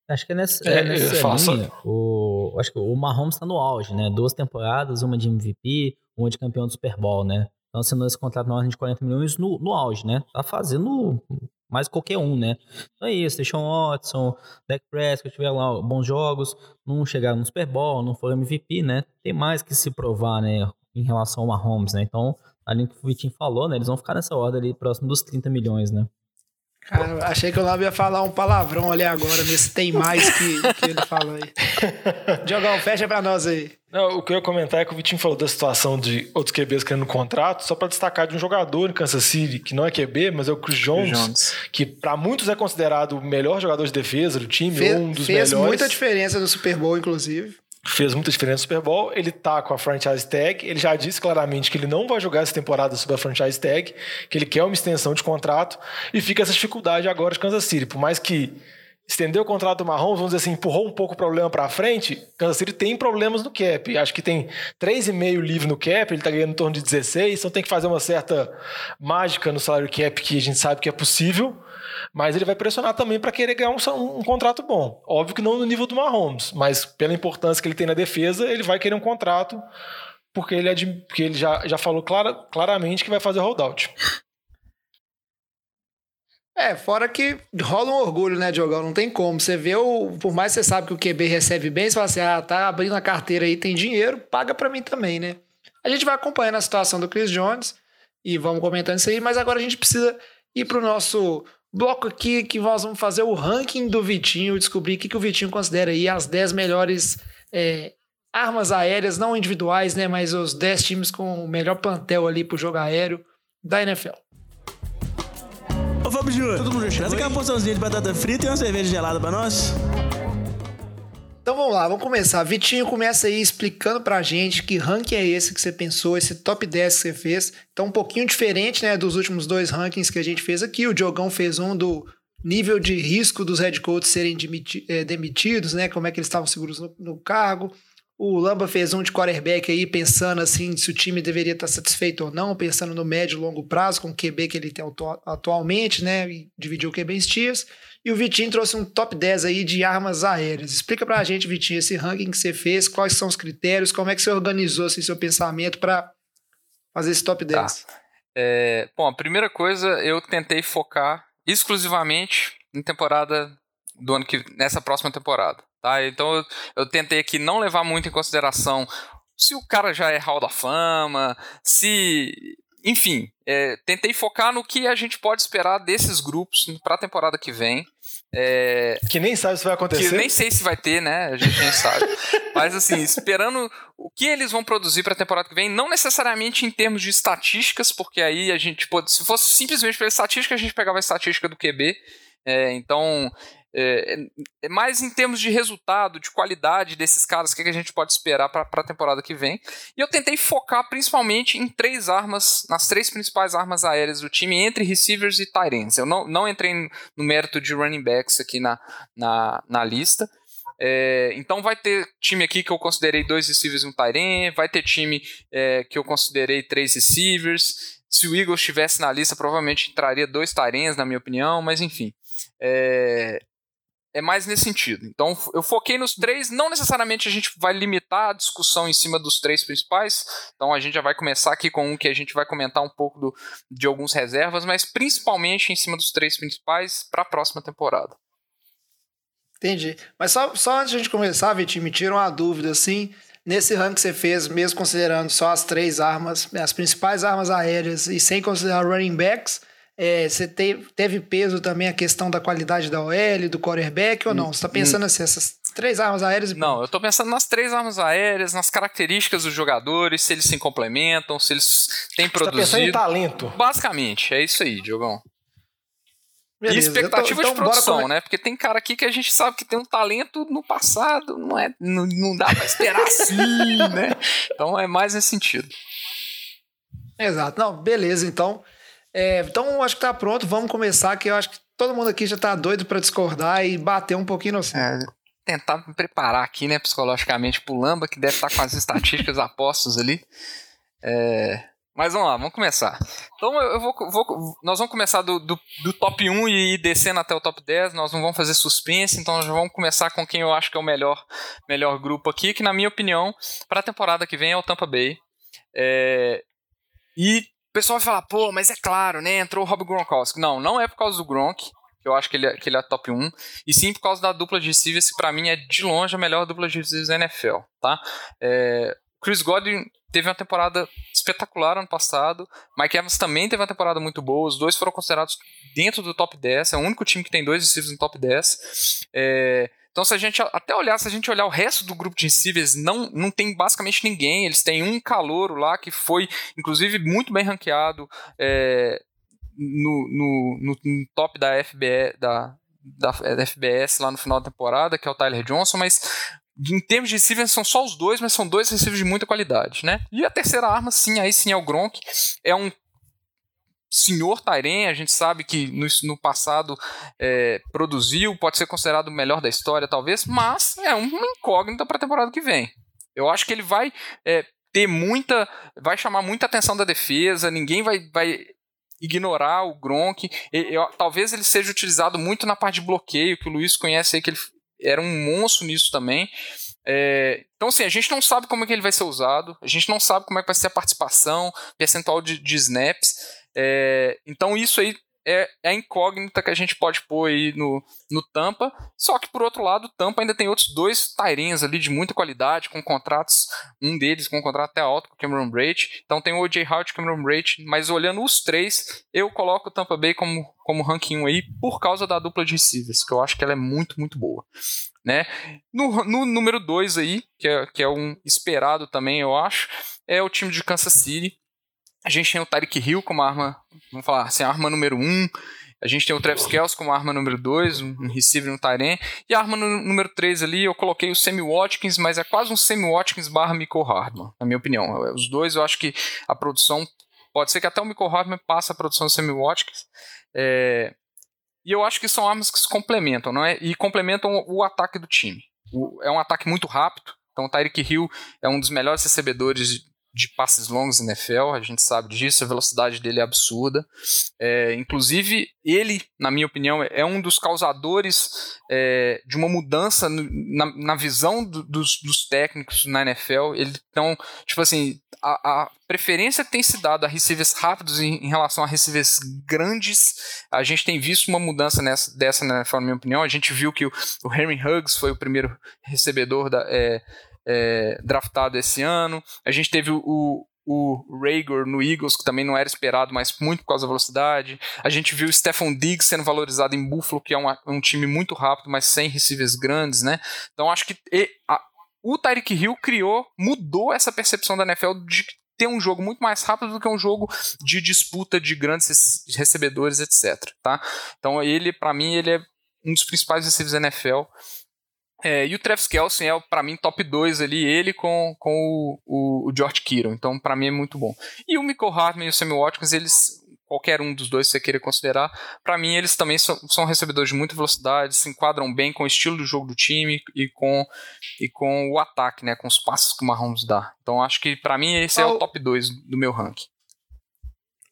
Acho que é nessa, é, é nessa linha, o, acho que o Mahomes está no auge, né? Duas temporadas, uma de MVP, uma de campeão do Super Bowl, né? Então, assinando esse contrato na ordem de 40 milhões no, no auge, né? Tá fazendo mais qualquer um, né? Então é isso, Deshaun Watson, Dak Prescott, tiveram lá bons jogos, não chegaram no Super Bowl, não foram MVP, né? Tem mais que se provar, né? Em relação ao Mahomes, né? Então, ali que o Vitinho falou, né? Eles vão ficar nessa ordem ali, próximo dos 30 milhões, né? Cara, achei que o Labo ia falar um palavrão ali agora, nesse tem mais que, que ele falou aí. Diogão, fecha pra nós aí. Não, o que eu ia comentar é que o Vitinho falou da situação de outros QBs querendo contrato, só para destacar de um jogador em Kansas City, que não é QB, mas é o Chris Jones, Jones. que para muitos é considerado o melhor jogador de defesa do time, Fe um dos fez melhores. Fez muita diferença no Super Bowl, inclusive fez muita diferença no Super Bowl. Ele tá com a franchise tag. Ele já disse claramente que ele não vai jogar essa temporada sob a franchise tag, que ele quer uma extensão de contrato e fica essa dificuldade agora de Kansas City. Por mais que estendeu o contrato do Mahomes, vamos dizer assim, empurrou um pouco o problema para frente, Kansas City tem problemas no cap. Acho que tem 3,5 livre no cap, ele tá ganhando em torno de 16, então tem que fazer uma certa mágica no salário cap que a gente sabe que é possível. Mas ele vai pressionar também para querer ganhar um, um, contrato bom. Óbvio que não no nível do Mahomes, mas pela importância que ele tem na defesa, ele vai querer um contrato porque ele, é de, porque ele já, já falou clara, claramente que vai fazer holdout. É, fora que rola um orgulho, né, Diogão? Não tem como. Você vê o. Por mais que você sabe que o QB recebe bem, você fala assim: ah, tá abrindo a carteira aí, tem dinheiro, paga para mim também, né? A gente vai acompanhando a situação do Chris Jones e vamos comentando isso aí, mas agora a gente precisa ir pro nosso bloco aqui que nós vamos fazer o ranking do Vitinho, descobrir o que, que o Vitinho considera aí as 10 melhores é, armas aéreas, não individuais, né? Mas os 10 times com o melhor plantel ali pro jogo aéreo da NFL. Ô Fábio Júnior, todo mundo traz aquela porçãozinha de batata frita e uma cerveja gelada pra nós. Então vamos lá, vamos começar. Vitinho, começa aí explicando pra gente que ranking é esse que você pensou, esse top 10 que você fez. Então um pouquinho diferente, né, dos últimos dois rankings que a gente fez aqui. O Diogão fez um do nível de risco dos head coaches serem eh, demitidos, né, como é que eles estavam seguros no, no cargo. O Lamba fez um de quarterback aí, pensando assim se o time deveria estar satisfeito ou não, pensando no médio e longo prazo, com o QB que ele tem atualmente, né? E dividiu o QB em tiers. E o Vitinho trouxe um top 10 aí de armas aéreas. Explica pra gente, Vitinho, esse ranking que você fez, quais são os critérios, como é que você organizou assim, seu pensamento para fazer esse top 10. Tá. É, bom, a primeira coisa, eu tentei focar exclusivamente em temporada do ano que nessa próxima temporada, tá? Então eu, eu tentei aqui não levar muito em consideração se o cara já é Hall da Fama, se enfim, é, tentei focar no que a gente pode esperar desses grupos para a temporada que vem. É, que nem sabe se vai acontecer. Que nem sei se vai ter, né? A gente nem sabe. Mas assim, esperando o que eles vão produzir para a temporada que vem, não necessariamente em termos de estatísticas, porque aí a gente pode, se fosse simplesmente pela estatística, a gente pegava a estatística do QB. É, então, é, é, mais em termos de resultado, de qualidade desses caras, o que, a gente pode esperar para a temporada que vem. E eu tentei focar principalmente em três armas, nas três principais armas aéreas do time, entre receivers e tight ends. Eu não, não entrei no mérito de running backs aqui na, na, na lista. É, então vai ter time aqui que eu considerei dois receivers e um tight vai ter time é, que eu considerei três receivers. Se o Eagles estivesse na lista, provavelmente entraria dois tight na minha opinião, mas enfim. É, é mais nesse sentido. Então, eu foquei nos três, não necessariamente a gente vai limitar a discussão em cima dos três principais, então a gente já vai começar aqui com um que a gente vai comentar um pouco do, de alguns reservas, mas principalmente em cima dos três principais para a próxima temporada. Entendi. Mas só, só antes de a gente começar, Vitinho, me tira uma dúvida, assim, nesse ranking que você fez, mesmo considerando só as três armas, as principais armas aéreas e sem considerar running backs, é, você teve, teve peso também a questão da qualidade da OL, do quarterback ou não? Você está pensando assim, essas três armas aéreas? E... Não, eu estou pensando nas três armas aéreas, nas características dos jogadores, se eles se complementam, se eles têm Você produzido. Tá pensando em talento. Basicamente, é isso aí, Diogão. Beleza, e expectativa tô, então, de produção, come... né? Porque tem cara aqui que a gente sabe que tem um talento no passado, não é, não, não dá para esperar assim, né? Então é mais nesse sentido. Exato. Não, beleza, então. É, então, acho que tá pronto. Vamos começar, que eu acho que todo mundo aqui já tá doido para discordar e bater um pouquinho no é, Tentar me preparar aqui, né, psicologicamente pro Lamba, que deve estar tá com as estatísticas apostas ali. É, mas vamos lá, vamos começar. Então eu vou, vou nós vamos começar do, do, do, top 1 e ir descendo até o top 10. Nós não vamos fazer suspense, então nós vamos começar com quem eu acho que é o melhor, melhor grupo aqui, que na minha opinião, para a temporada que vem é o Tampa Bay. É, e pessoal vai falar, pô, mas é claro, né? Entrou o Rob Gronkowski. Não, não é por causa do Gronk, que eu acho que ele, é, que ele é top 1, e sim por causa da dupla de receivers, que pra mim é de longe a melhor dupla de receivers da NFL, tá? É, Chris Godwin teve uma temporada espetacular ano passado. Mike Evans também teve uma temporada muito boa. Os dois foram considerados dentro do top 10. É o único time que tem dois receivers no top 10. É, então, se a gente até olhar, se a gente olhar o resto do grupo de receivers, não, não tem basicamente ninguém. Eles têm um calouro lá que foi, inclusive, muito bem ranqueado é, no, no, no, top da FBS, da, da, da FBS lá no final da temporada, que é o Tyler Johnson, mas em termos de receivers são só os dois, mas são dois receivers de muita qualidade, né? E a terceira arma, sim, aí sim é o Gronk. É um senhor Tairen, a gente sabe que no, no passado é, produziu, pode ser considerado o melhor da história, talvez, mas é uma incógnita para a temporada que vem. Eu acho que ele vai é, ter muita. vai chamar muita atenção da defesa, ninguém vai, vai ignorar o Gronk. Talvez ele seja utilizado muito na parte de bloqueio, que o Luiz conhece aí, que ele era um monstro nisso também. É, então, assim, a gente não sabe como é que ele vai ser usado, a gente não sabe como é que vai ser a participação, percentual de, de snaps. É, então, isso aí é, é, a incógnita que a gente pode pôr aí no, no Tampa. Só que, por outro lado, o Tampa ainda tem outros dois Tyrens ali de muita qualidade, com contratos, um deles com um contrato até alto com o Cameron Braid. Então tem o O.J. Howard e Cameron Braid, mas olhando os três, eu coloco o Tampa Bay como, como ranking 1 aí por causa da dupla de receivers, que eu acho que ela é muito, muito boa. Né? No, no número 2 aí, que é, que é um esperado também, eu acho, é o time de Kansas City a gente tem o Tyreek Hill como arma, vamos falar assim, arma número 1. Um. A gente tem o Travis Kelce como arma número 2, um receiver no Tyrene. E a arma número 3 ali, eu coloquei o Sammy Watkins, mas é quase um Sammy Watkins barra Michael Hardman, na minha opinião. Os dois, eu acho que a produção, pode ser que até o Michael Hardman passe a produção do Sammy Watkins. É, e eu acho que são armas que se complementam, não é? E complementam o, o ataque do time. O, é um ataque muito rápido, então o Tyreek Hill é um dos melhores recebedores de passes longos na NFL, a gente sabe disso, a velocidade dele é absurda. É, inclusive, ele, na minha opinião, é um dos causadores é, de uma mudança na, na visão do, dos, dos, técnicos na NFL. Ele, então, tipo assim, a, a, preferência tem se dado a receivers rápidos em, em, relação a receivers grandes. A gente tem visto uma mudança nessa, dessa na NFL, na minha opinião. A gente viu que o, o Henry Huggs foi o primeiro recebedor da. É, é, draftado esse ano. A gente teve o, o Rager no Eagles, que também não era esperado, mas muito por causa da velocidade. A gente viu o Stephon Diggs sendo valorizado em Buffalo, que é um, um time muito rápido, mas sem receivers grandes, né? Então acho que e, a, o Tyreek Hill criou, mudou essa percepção da NFL de ter um jogo muito mais rápido do que um jogo de disputa de grandes recebedores, etc. Tá? Então ele, para mim, ele é um dos principais receivers da NFL. É, e o Travis Kelce é, para mim, top 2 ali, ele com, com o, o, o George Kittle. Então, para mim, é muito bom. E o Michael Hartman e o Sammy Watkins, eles, qualquer um dos dois que você queira considerar, para mim, eles também são, são, recebedores de muita velocidade, se enquadram bem com o estilo do jogo do time e com, e com o ataque, né, com os passos que o Mahomes dá. Então, acho que, para mim, esse é o top 2 do meu ranking.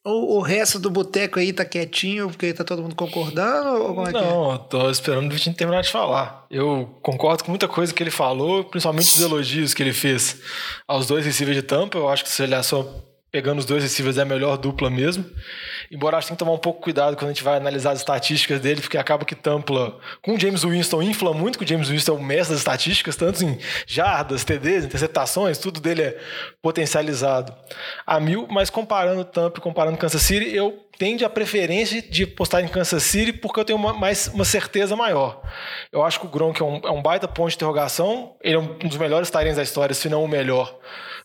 O, o resto do boteco aí tá quietinho porque tá todo mundo concordando? Ou como é Não, que é? tô esperando o Vitinho terminar de falar. Eu concordo com muita coisa que ele falou, principalmente os elogios que ele fez aos dois receivers de tampa. Eu acho que se ele é só pegando os dois receivers é a melhor dupla mesmo. Embora acho que tem que tomar um pouco cuidado quando a gente vai analisar as estatísticas dele, porque acaba que Tampa, com o James Winston, infla muito, que o James Winston é o mestre das estatísticas, tanto em jardas, TDs, interceptações, tudo dele é potencializado a mil, mas comparando Tampa e comparando Kansas City, eu tende a preferência de postar em Kansas City porque eu tenho uma, mais, uma certeza maior. Eu acho que o Gronk é um, é um baita ponto de interrogação, ele é um dos melhores talentos da história, se não o melhor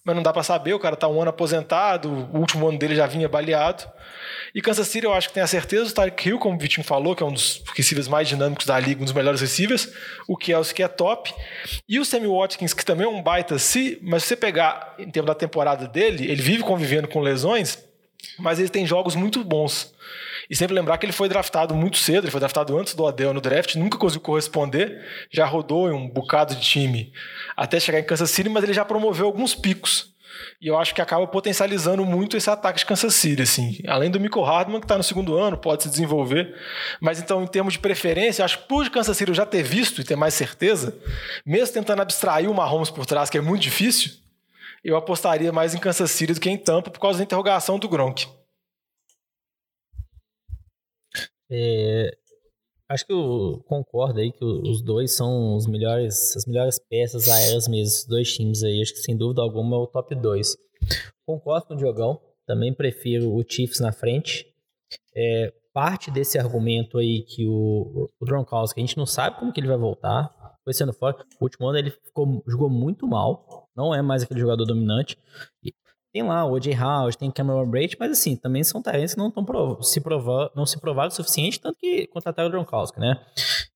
mas não dá para saber, o cara tá um ano aposentado, o último ano dele já vinha baleado. E Kansas City eu acho que tem a certeza, o Tyreek Hill, como o Vitinho falou, que é um dos receivers mais dinâmicos da liga, um dos melhores receivers, o Kelsey que é top, e o Sammy Watkins, que também é um baita se, mas se você pegar em termos da temporada dele, ele vive convivendo com lesões, mas ele tem jogos muito bons. E sempre lembrar que ele foi draftado muito cedo, ele foi draftado antes do Adel no draft, nunca conseguiu corresponder, já rodou em um bocado de time até chegar em Kansas City, mas ele já promoveu alguns picos. E eu acho que acaba potencializando muito esse ataque de Kansas City, assim. Além do Michael Hardman, que está no segundo ano, pode se desenvolver. Mas então, em termos de preferência, acho que por Kansas City eu já ter visto e ter mais certeza, mesmo tentando abstrair o Mahomes por trás, que é muito difícil, eu apostaria mais em Kansas City do que em Tampa por causa da interrogação do Gronk. É, acho que eu concordo aí que os dois são os melhores, as melhores peças aéreas mesmo, esses dois times aí. Acho que sem dúvida alguma é o top 2. Concordo com o Diogão, também prefiro o Chiefs na frente. É, parte desse argumento aí que o, o Gronkowski, a gente não sabe como que ele vai voltar. Foi sendo fora. O último ano ele ficou, jogou muito mal. Não é mais aquele jogador dominante. Tem lá o O.J. House, tem Cameron Braid, mas assim, também são talentos que não, tão se provar, não se provaram o suficiente, tanto que contrataram o Gronkowski, né?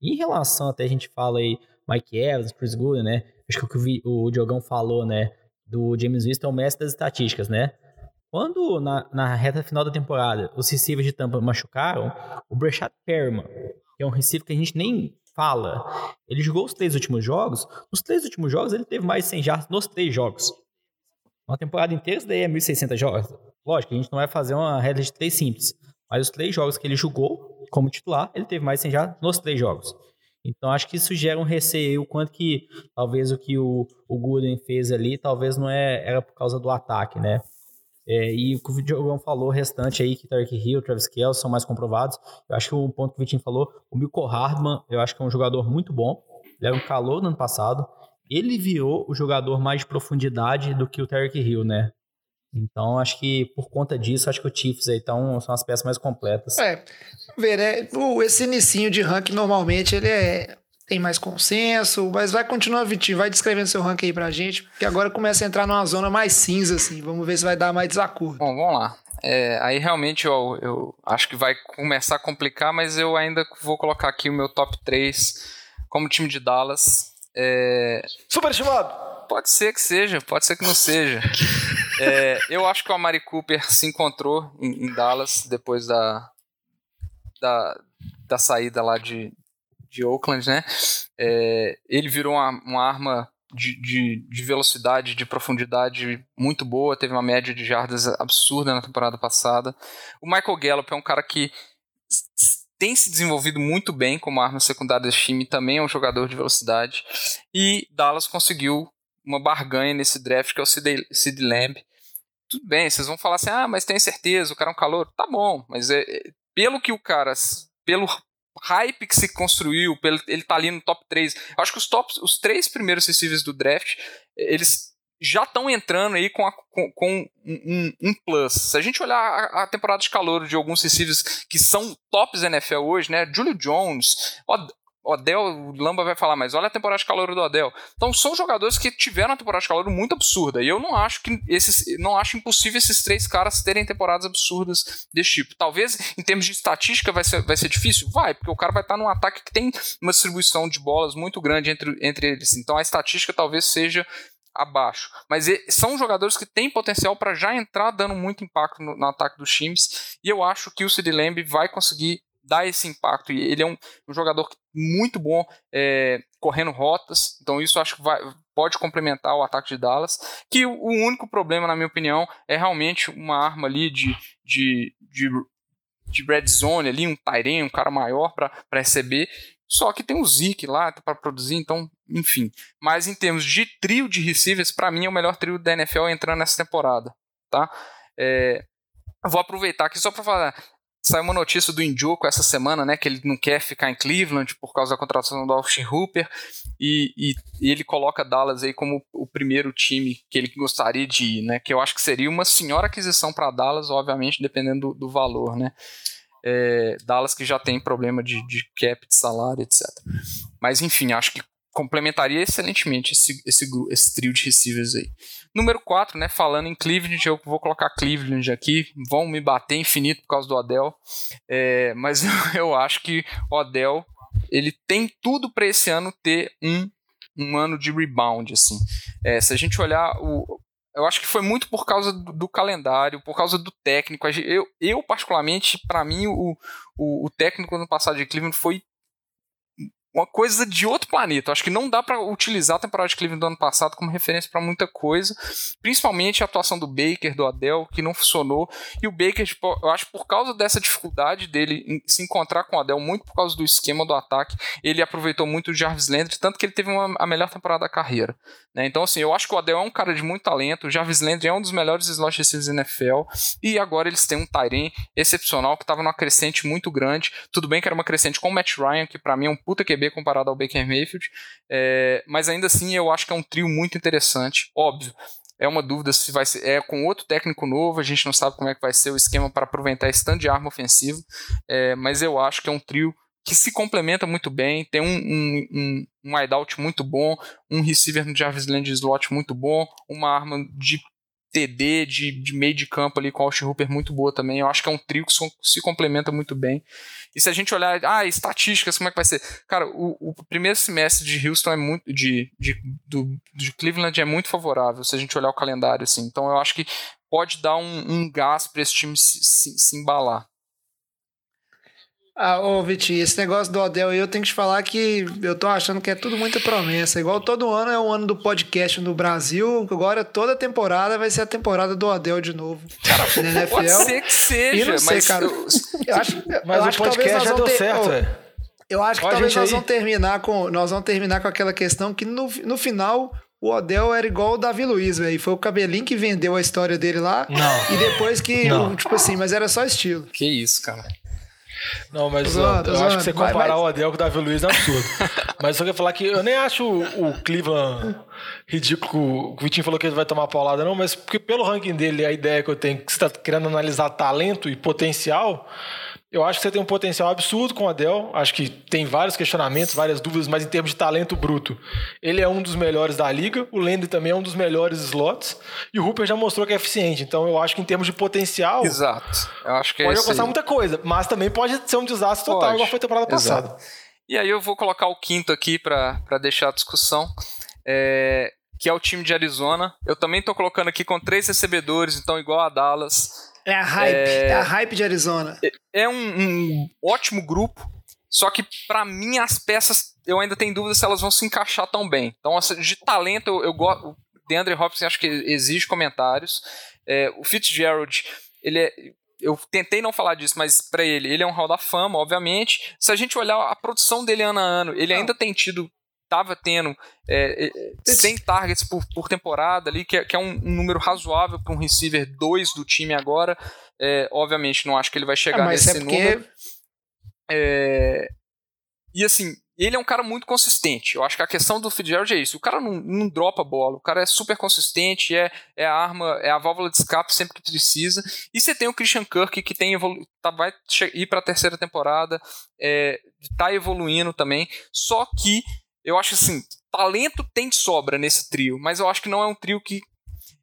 Em relação, até a gente fala aí, Mike Evans, Chris Good, né? Acho que o que o, Diogão falou, né? Do James Winston é o mestre das estatísticas, né? Quando na, na reta final da temporada os receivers de Tampa machucaram, o Brashad Perriman, que é um receiver que a gente nem fala, ele jogou os três últimos jogos, nos três últimos jogos ele teve mais de 100 jardas nos três jogos. Uma temporada inteira, isso daí é 1.600 jogos. Lógico, a gente não vai fazer uma regra de três simples. Mas os três jogos que ele jogou como titular, ele teve mais de 100 já nos três jogos. Então acho que isso gera um receio, o quanto que talvez o que o, o Gooden fez ali, talvez não é, era por causa do ataque, né? É, e o que o Diogão falou, o restante aí, que Tarek Hill, Travis Kelce são mais comprovados. Eu acho que o ponto que o Vitinho falou, o Milko Hardman, eu acho que é um jogador muito bom. Ele era um calor no ano passado. Ele virou o jogador mais de profundidade do que o Tarek Hill, né? Então, acho que por conta disso, acho que o Chiefs aí tão, são as peças mais completas. É, ver, né? O, esse inicinho de ranking, normalmente, ele é, tem mais consenso, mas vai continuar, Vitinho, vai descrevendo seu ranking aí pra gente, porque agora começa a entrar numa zona mais cinza, assim, vamos ver se vai dar mais desacordo. Bom, vamos lá. É, aí realmente eu, eu acho que vai começar a complicar, mas eu ainda vou colocar aqui o meu top 3 como time de Dallas. É, Superestimado! Pode ser que seja, pode ser que não seja. É, eu acho que o Amari Cooper se encontrou em, em Dallas depois da, da, da, saída lá de, de Oakland, né? É, ele virou uma, uma arma de, de, de, velocidade, de profundidade muito boa, teve uma média de jardas absurda na temporada passada. O Michael Gallup é um cara que tem se desenvolvido muito bem como arma secundária desse time, também é um jogador de velocidade. E Dallas conseguiu uma barganha nesse draft, que é o Sid, Lamb. Tudo bem, vocês vão falar assim, ah, mas tem certeza, o cara é um calor. Tá bom, mas é, é, pelo que o cara, pelo hype que se construiu, pelo, ele tá ali no top 3, eu acho que os, tops, os três primeiros receivers do draft, eles já estão entrando aí com, a, com, com um, um, plus. Se a gente olhar a, a, temporada de calor de alguns receivers que são tops NFL hoje, né? Julio Jones, Odell, o Lamba vai falar, mas olha a temporada de calor do Odell. Então são jogadores que tiveram uma temporada de calor muito absurda. E eu não acho que esses. Não acho impossível esses três caras terem temporadas absurdas desse tipo. Talvez em termos de estatística vai ser, vai ser difícil? Vai, porque o cara vai estar num ataque que tem uma distribuição de bolas muito grande entre, entre eles. Então a estatística talvez seja abaixo. Mas são jogadores que têm potencial para já entrar dando muito impacto no, no, ataque dos times. E eu acho que o Sid Lamb vai conseguir dar esse impacto. E ele é um, um jogador muito bom é, correndo rotas, então isso acho que vai, pode complementar o ataque de Dallas. Que o, o, único problema, na minha opinião, é realmente uma arma ali de, de, de, de red zone, ali, um Tyren, um cara maior para receber. Só que tem o Zeke lá para produzir, então, enfim. Mas em termos de trio de receivers, para mim é o melhor trio da NFL entrando nessa temporada, tá? É, vou aproveitar aqui só para falar. Saiu uma notícia do Indioco essa semana, né, que ele não quer ficar em Cleveland por causa da contratação do Austin Hooper e, e, e, ele coloca Dallas aí como o primeiro time que ele gostaria de ir, né, que eu acho que seria uma senhora aquisição para Dallas, obviamente, dependendo do, do valor, né. É, Dallas que já tem problema de, de cap, de salário, etc. Mas enfim, acho que complementaria excelentemente esse, esse, esse trio de receivers aí. Número 4, né, falando em Cleveland, eu vou colocar Cleveland aqui, vão me bater infinito por causa do Odell, é, mas eu acho que o Odell, ele tem tudo para esse ano ter um, um ano de rebound, assim. É, se a gente olhar o, eu acho que foi muito por causa do, calendário, por causa do técnico. Eu, eu particularmente, para mim, o, o, o, técnico no passado de Cleveland foi uma coisa de outro planeta. Acho que não dá para utilizar a temporada de Cleveland do ano passado como referência para muita coisa, principalmente a atuação do Baker, do Adel, que não funcionou. E o Baker, tipo, eu acho por causa dessa dificuldade dele se encontrar com o Adel, muito por causa do esquema do ataque, ele aproveitou muito o Jarvis Landry, tanto que ele teve uma, a melhor temporada da carreira. Né? Então, assim, eu acho que o Adel é um cara de muito talento, o Jarvis Landry é um dos melhores slot receivers da NFL, e agora eles têm um Tyren excepcional que estava numa crescente muito grande. Tudo bem que era uma crescente com o Matt Ryan, que para mim é um puta QB comparado ao Baker Mayfield, é, mas ainda assim eu acho que é um trio muito interessante. Óbvio, é uma dúvida se vai ser é com outro técnico novo, a gente não sabe como é que vai ser o esquema para aproveitar esse tanto de arma ofensiva, é, mas eu acho que é um trio que se complementa muito bem, tem um, um, um, um muito bom, um receiver no Jarvis Landry slot muito bom, uma arma de TD de, de meio de campo ali com o Austin Hooper muito boa também. Eu acho que é um trio que se complementa muito bem. E se a gente olhar, ah, estatísticas, como é que vai ser? Cara, o, o primeiro semestre de Houston é muito. De, de, do, de Cleveland é muito favorável, se a gente olhar o calendário, assim. Então eu acho que pode dar um, um gás para esse time se, se, se embalar. Ah, ô Vitinho, esse negócio do Odell aí, eu tenho que te falar que eu tô achando que é tudo muita promessa. Igual todo ano é o ano do podcast no Brasil, agora toda temporada vai ser a temporada do Odell de novo. Cara, pode ser que seja, sei, mas... cara, eu acho, mas eu o acho podcast já deu ter, certo, velho. Eu acho que Ó, talvez nós aí- vamos terminar com nós vamos terminar com aquela questão que no, no final o Odell era igual o Davi Luiz, velho. Foi o cabelinho que vendeu a história dele lá. Não. E depois que, Não. o- tipo assim, mas era só estilo. Que isso, cara. Não, mas zoando, eu acho zoando. que você comparar vai. o Odell com o Davi Luiz é absurdo. mas só queria falar que eu nem acho o, o Cleveland ridículo. O Vitinho falou que ele vai tomar paulada, não, mas porque pelo ranking dele, a ideia que eu tenho, que você está querendo analisar talento e potencial, eu acho que você tem um potencial absurdo com o Odell. Acho que tem vários questionamentos, várias dúvidas, mas em termos de talento bruto, ele é um dos melhores da liga. O Landry também é um dos melhores slots. E o Hooper já mostrou que é eficiente. Então eu acho que em termos de potencial. Exato. Eu acho que é Pode aí. alcançar muita coisa, mas também pode ser um desastre total, Pode. igual foi a temporada Exato. passada. E aí eu vou colocar o quinto aqui para deixar a discussão, é, que é o time de Arizona. Eu também tô colocando aqui com três recebedores, então igual a Dallas. É a hype, é, É- a hype de Arizona. É um, um ótimo grupo, só que para mim as peças eu ainda tenho dúvida se elas vão se encaixar tão bem. Então assim, de talento eu, eu gosto. O DeAndre Hopkins acho que exige comentários. É, o Fitzgerald ele é eu tentei não falar disso, mas pra ele, ele é um hall da fama, obviamente. Se a gente olhar a produção dele ano a ano, ele ainda tem tido, tava tendo é, é, 100 targets por, por temporada ali, que é, que é um, um número razoável para um receiver 2 do time agora. É, obviamente, não acho que ele vai Ah, chegar mas nesse é porque número. É, E assim, ele é um cara muito consistente. Eu acho que a questão do Fitzgerald é isso. O cara não, não dropa a bola. O cara é super consistente, é, é a arma, é a válvula de escape sempre que precisa. E você tem o Christian Kirk, que tem evolu tá, vai ir para a terceira temporada, é, tá evoluindo também. Só que eu acho assim, talento tem de sobra nesse trio, mas eu acho que não é um trio que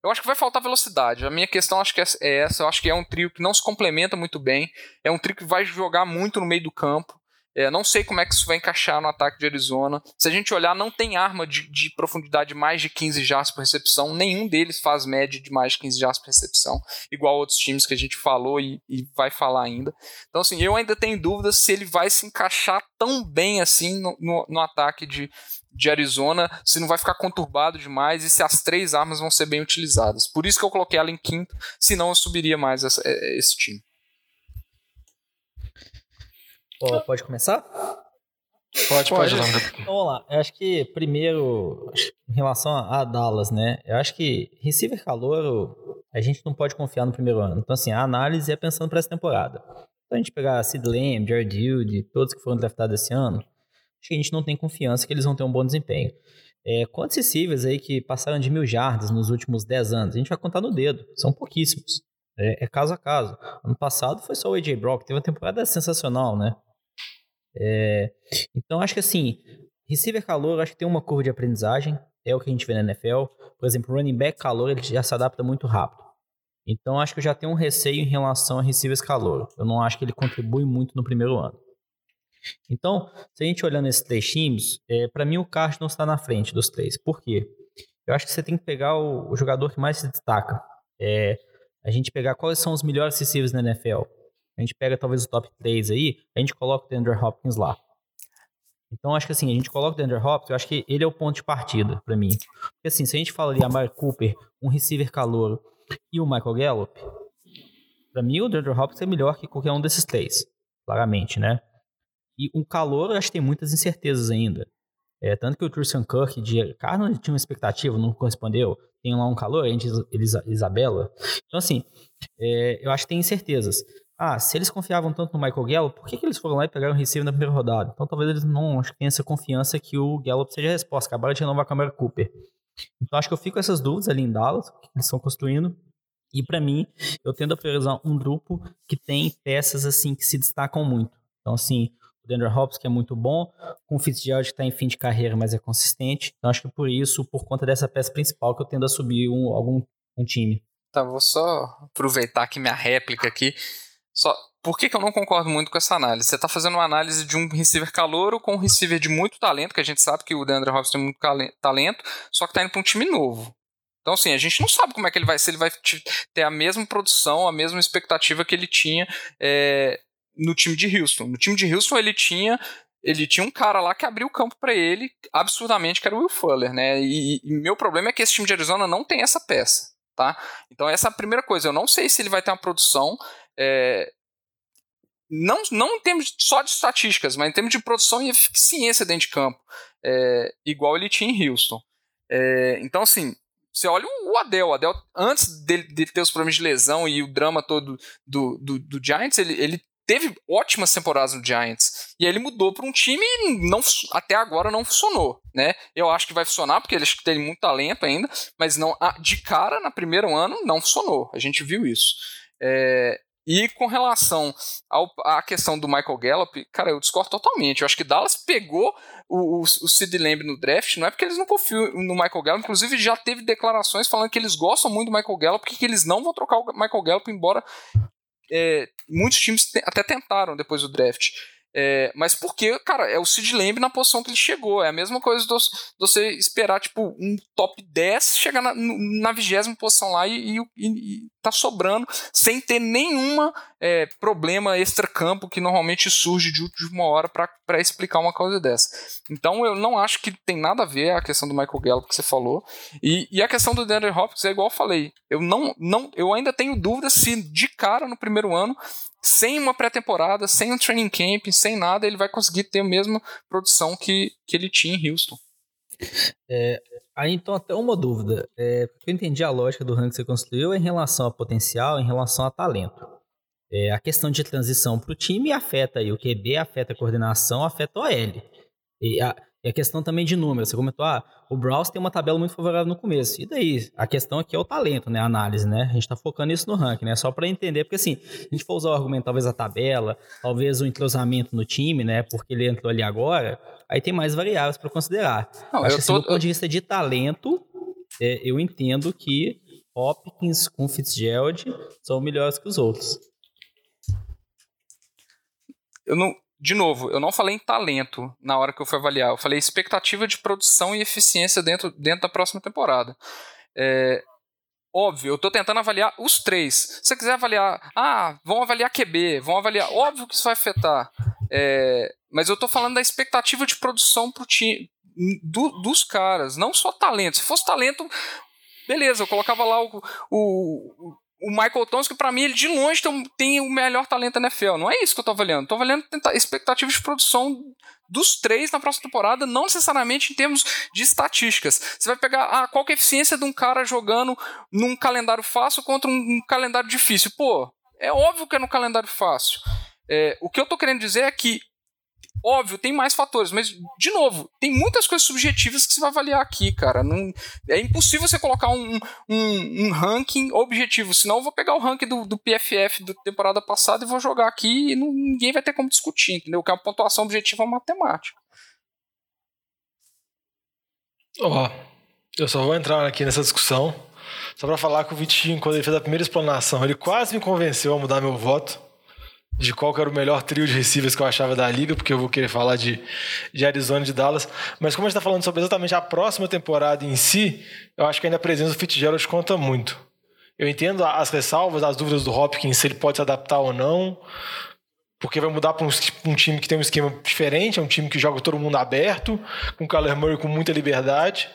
eu acho que vai faltar velocidade. A minha questão acho que é é essa. Eu acho que é um trio que não se complementa muito bem. É um trio que vai jogar muito no meio do campo. É, não sei como é que isso vai encaixar no ataque de Arizona. Se a gente olhar, não tem arma de, de profundidade mais de 15 jardas por recepção. Nenhum deles faz média de mais de 15 jardas por recepção, igual outros times que a gente falou e, e vai falar ainda. Então, assim, eu ainda tenho dúvidas se ele vai se encaixar tão bem assim no, no, no ataque de, de Arizona, se não vai ficar conturbado demais e se as três armas vão ser bem utilizadas. Por isso que eu coloquei ela em quinto, senão eu subiria mais essa- eh, esse time. Ó, pode começar? Pode, pode. Então, vamos lá. Eu acho que primeiro, em relação a a Dallas, né? Eu acho que receiver calor, a gente não pode confiar no primeiro ano. Então, assim, a análise é pensando para essa temporada. Então, a gente pegar Sid Lamb, Jared Hilde, todos que foram draftados esse ano, acho que a gente não tem confiança que eles vão ter um bom desempenho. É, quantos receivers aí que passaram de mil jardas nos últimos 10 anos? A gente vai contar no dedo. São pouquíssimos. É, é caso a caso. Ano passado foi só o AJ Brock. Teve uma temporada sensacional, né? É, então, acho que assim, receiver calor, acho que tem uma curva de aprendizagem, é o que a gente vê na NFL. Por exemplo, running back calor, ele já se adapta muito rápido. Então, acho que eu já tenho um receio em relação a receivers calor. Eu não acho que ele contribui muito no primeiro ano. Então, se a gente olhar nesses três times, é, para mim o Cardinals não está na frente dos três. Por quê? Eu acho que você tem que pegar o, o jogador que mais se destaca. É, a gente pegar quais são os melhores receivers na NFL. A gente pega talvez o top 3 aí, a gente coloca o DeAndre Hopkins lá. Então acho que assim, a gente coloca o DeAndre Hopkins, eu acho que ele é o ponto de partida pra mim. Porque assim, se a gente fala ali a Mari Cooper, um receiver calouro e o Michael Gallup, pra mim o DeAndre Hopkins é melhor que qualquer um desses três, claramente, né? E um calor, eu acho que tem muitas incertezas ainda. É, tanto que o Tristan Kirk de Carlos tinha uma expectativa, não correspondeu. Tem lá um calor, a gente Isabela. Então, assim, é, eu acho que tem incertezas. Ah, se eles confiavam tanto no Michael Gallup, por que, que eles foram lá e pegaram o receiver na primeira rodada? Então talvez eles não tenham essa confiança que o Gallup seja a resposta. Acabaram de renovar a Mary Cooper. Então acho que eu fico com essas dúvidas ali em Dallas, que eles estão construindo. E pra mim, eu tendo a priorizar um grupo que tem peças assim que se destacam muito. Então assim, o Deandre Hopkins que é muito bom, com o Fitzgerald que está em fim de carreira, mas é consistente. Então acho que por isso, por conta dessa peça principal, que eu tendo a subir um, algum um time. Tá, vou só aproveitar aqui minha réplica aqui. Só, por que, que eu não concordo muito com essa análise? Você está fazendo uma análise de um receiver calouro com um receiver de muito talento, que a gente sabe que o DeAndre Hopkins tem muito talento, só que está indo para um time novo. Então, assim, a gente não sabe como é que ele vai, se ele vai ter a mesma produção, a mesma expectativa que ele tinha é, no time de Houston. No time de Houston ele tinha ele tinha um cara lá que abriu o campo para ele absurdamente, que era o Will Fuller, né? E, e meu problema é que esse time de Arizona não tem essa peça, tá? Então essa é a primeira coisa. Eu não sei se ele vai ter uma produção é, não, não em termos só de estatísticas, mas em termos de produção e eficiência dentro de campo, é, igual ele tinha em Houston. É, então, assim, você olha o Adel, o Adel antes dele, dele, ter os problemas de lesão e o drama todo do, do, do Giants, ele, ele teve ótimas temporadas no Giants. E aí ele mudou para um time e não, até agora não funcionou, né? Eu acho que vai funcionar porque ele tem muito talento ainda, mas não de cara, no primeiro ano, não funcionou. A gente viu isso. É, e com relação ao, à questão do Michael Gallup, cara, eu discordo totalmente. Eu acho que Dallas pegou o, o, o Sid Lamb no draft, não é porque eles não confiam no Michael Gallup, inclusive já teve declarações falando que eles gostam muito do Michael Gallup, porque eles não vão trocar o Michael Gallup, embora é, muitos times até tentaram depois do draft. É, mas porque, cara, é o Sid Lamb na posição que ele chegou. É a mesma coisa de você esperar, tipo, um top 10 chegar na vigésima posição lá e, e, e, tá sobrando sem ter nenhuma é, problema extra-campo que normalmente surge de última hora para explicar uma coisa dessa. Então eu não acho que tem nada a ver a questão do Michael Gallup que você falou. E, e a questão do DeAndre Hopkins é igual eu falei. Eu, não, não, eu ainda tenho dúvida se de cara no primeiro ano sem uma pré-temporada, sem um training camp, sem nada, ele vai conseguir ter a mesma produção que, que ele tinha em Houston. É, aí então até uma dúvida. É, eu entendi a lógica do ranking que você construiu em relação a potencial, em relação a talento. É, a questão de transição para o time afeta aí o QB, afeta a coordenação, afeta o L. E a, e a questão também de números. Você comentou, ah, o Browns tem uma tabela muito favorável no começo. E daí? A questão aqui é o talento, né? A análise, né? A gente tá focando isso no ranking, né? Só para entender. Porque assim, a gente for usar o argumento, talvez a tabela, talvez o entrosamento no time, né? Porque ele entrou ali agora, aí tem mais variáveis para considerar. Não, Acho que assim, tô... do ponto de vista de talento, é, eu entendo que Hopkins com Fitzgerald são melhores que os outros. Eu não, de novo, eu não falei em talento na hora que eu fui avaliar, eu falei expectativa de produção e eficiência dentro, dentro da próxima temporada. É, óbvio, eu estou tentando avaliar os três. Se você quiser avaliar, ah, vão avaliar QB, vão avaliar, óbvio que isso vai afetar. É, mas eu estou falando da expectativa de produção pro time, do, dos caras, não só talento. Se fosse talento, beleza, eu colocava lá o, o, o Michael Thomas, que para mim ele de longe tem, o melhor talento da NFL. Não é isso que eu tô avaliando. Tô avaliando expectativas de produção dos três na próxima temporada, não necessariamente em termos de estatísticas. Você vai pegar ah, qual é a eficiência de um cara jogando num calendário fácil contra um, um calendário difícil. Pô, é óbvio que é no calendário fácil. É, o que eu tô querendo dizer é que Óbvio, tem mais fatores, mas, de novo, tem muitas coisas subjetivas que você vai avaliar aqui, cara. Não, é impossível você colocar um, um, um ranking objetivo, senão eu vou pegar o ranking do, do PFF da temporada passada e vou jogar aqui e não, ninguém vai ter como discutir, entendeu? Que é a pontuação objetiva é matemática. Ó, oh, eu só vou entrar aqui nessa discussão só para falar que o Vitinho, quando ele fez a primeira explanação, ele quase me convenceu a mudar meu voto de qual era o melhor trio de receivers que eu achava da liga, porque eu vou querer falar de, de Arizona e de Dallas. Mas como a gente está falando sobre exatamente a próxima temporada em si, eu acho que ainda a presença do Fitzgerald conta muito. Eu entendo as ressalvas, as dúvidas do Hopkins, se ele pode se adaptar ou não, porque vai mudar para um, um, time que tem um esquema diferente, é um time que joga todo mundo aberto, com o Murray com muita liberdade.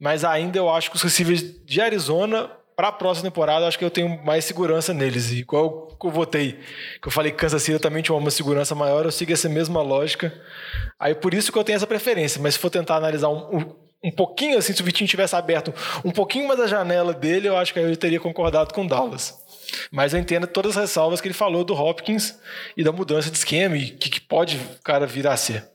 Mas ainda eu acho que os receivers de Arizona para a próxima temporada, acho que eu tenho mais segurança neles. E igual eu votei, que eu falei que Kansas City eu também tinha uma segurança maior, eu sigo essa mesma lógica. Aí por isso que eu tenho essa preferência. Mas se for tentar analisar um, um, um pouquinho assim, se o Vitinho tivesse aberto um pouquinho mais a janela dele, eu acho que eu teria concordado com Dallas. Mas eu entendo todas as ressalvas que ele falou do Hopkins e da mudança de esquema e o que, que pode o cara vir a ser.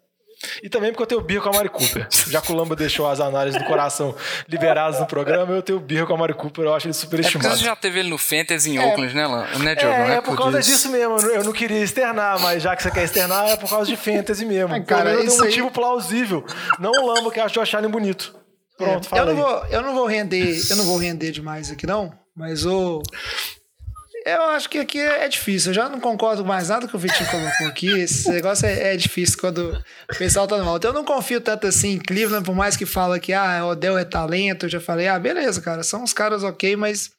E também porque eu tenho birra com a Mari Cooper. Já que o Lamba deixou as análises do coração liberadas no programa, eu tenho birra com a Mari Cooper, eu acho ele super estimado. É porque você já teve ele no Fantasy em é, Oakland, né, Lan? Né, Diogo? É, é, é por, causa disso. disso mesmo. Eu não queria externar, mas já que você quer externar, é por causa de Fantasy mesmo. É, cara, eu tenho um motivo aí... plausível. Não o Lamba que acha o Josh bonito. Pronto, é, fala eu não, vou, eu não vou render, eu não vou render demais aqui, não. Mas o. Eu acho que aqui é difícil. Eu já não concordo com mais nada que o Vitinho colocou aqui. Esse negócio é, é, difícil quando o pessoal tá no alto. Eu não confio tanto assim em Cleveland, por mais que fala que ah, o Odell é talento. Eu já falei, ah, beleza, cara. São uns caras ok, mas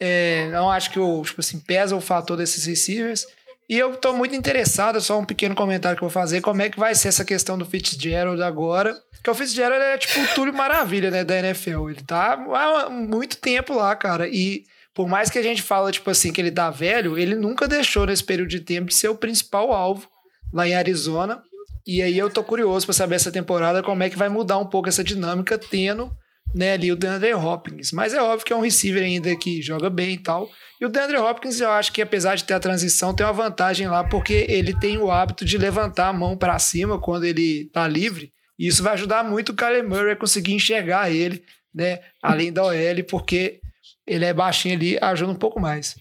é, não acho que o, tipo assim, pesa o fator desses receivers. E eu tô muito interessado, só um pequeno comentário que eu vou fazer, como é que vai ser essa questão do Fitzgerald agora. Porque o Fitzgerald é tipo o Túlio Maravilha, né, da NFL. Ele tá há muito tempo lá, cara. E por mais que a gente fala, tipo assim, que ele tá velho, ele nunca deixou nesse período de tempo de ser o principal alvo lá em Arizona. E aí eu tô curioso para saber essa temporada como é que vai mudar um pouco essa dinâmica, tendo né, ali o DeAndre Hopkins. Mas é óbvio que é um receiver ainda que joga bem e tal. E o DeAndre Hopkins, eu acho que apesar de ter a transição, tem uma vantagem lá, porque ele tem o hábito de levantar a mão para cima quando ele tá livre. E isso vai ajudar muito o Kyler Murray a conseguir enxergar ele, né, além da OL, porque ele é baixinho ali, ajuda um pouco mais.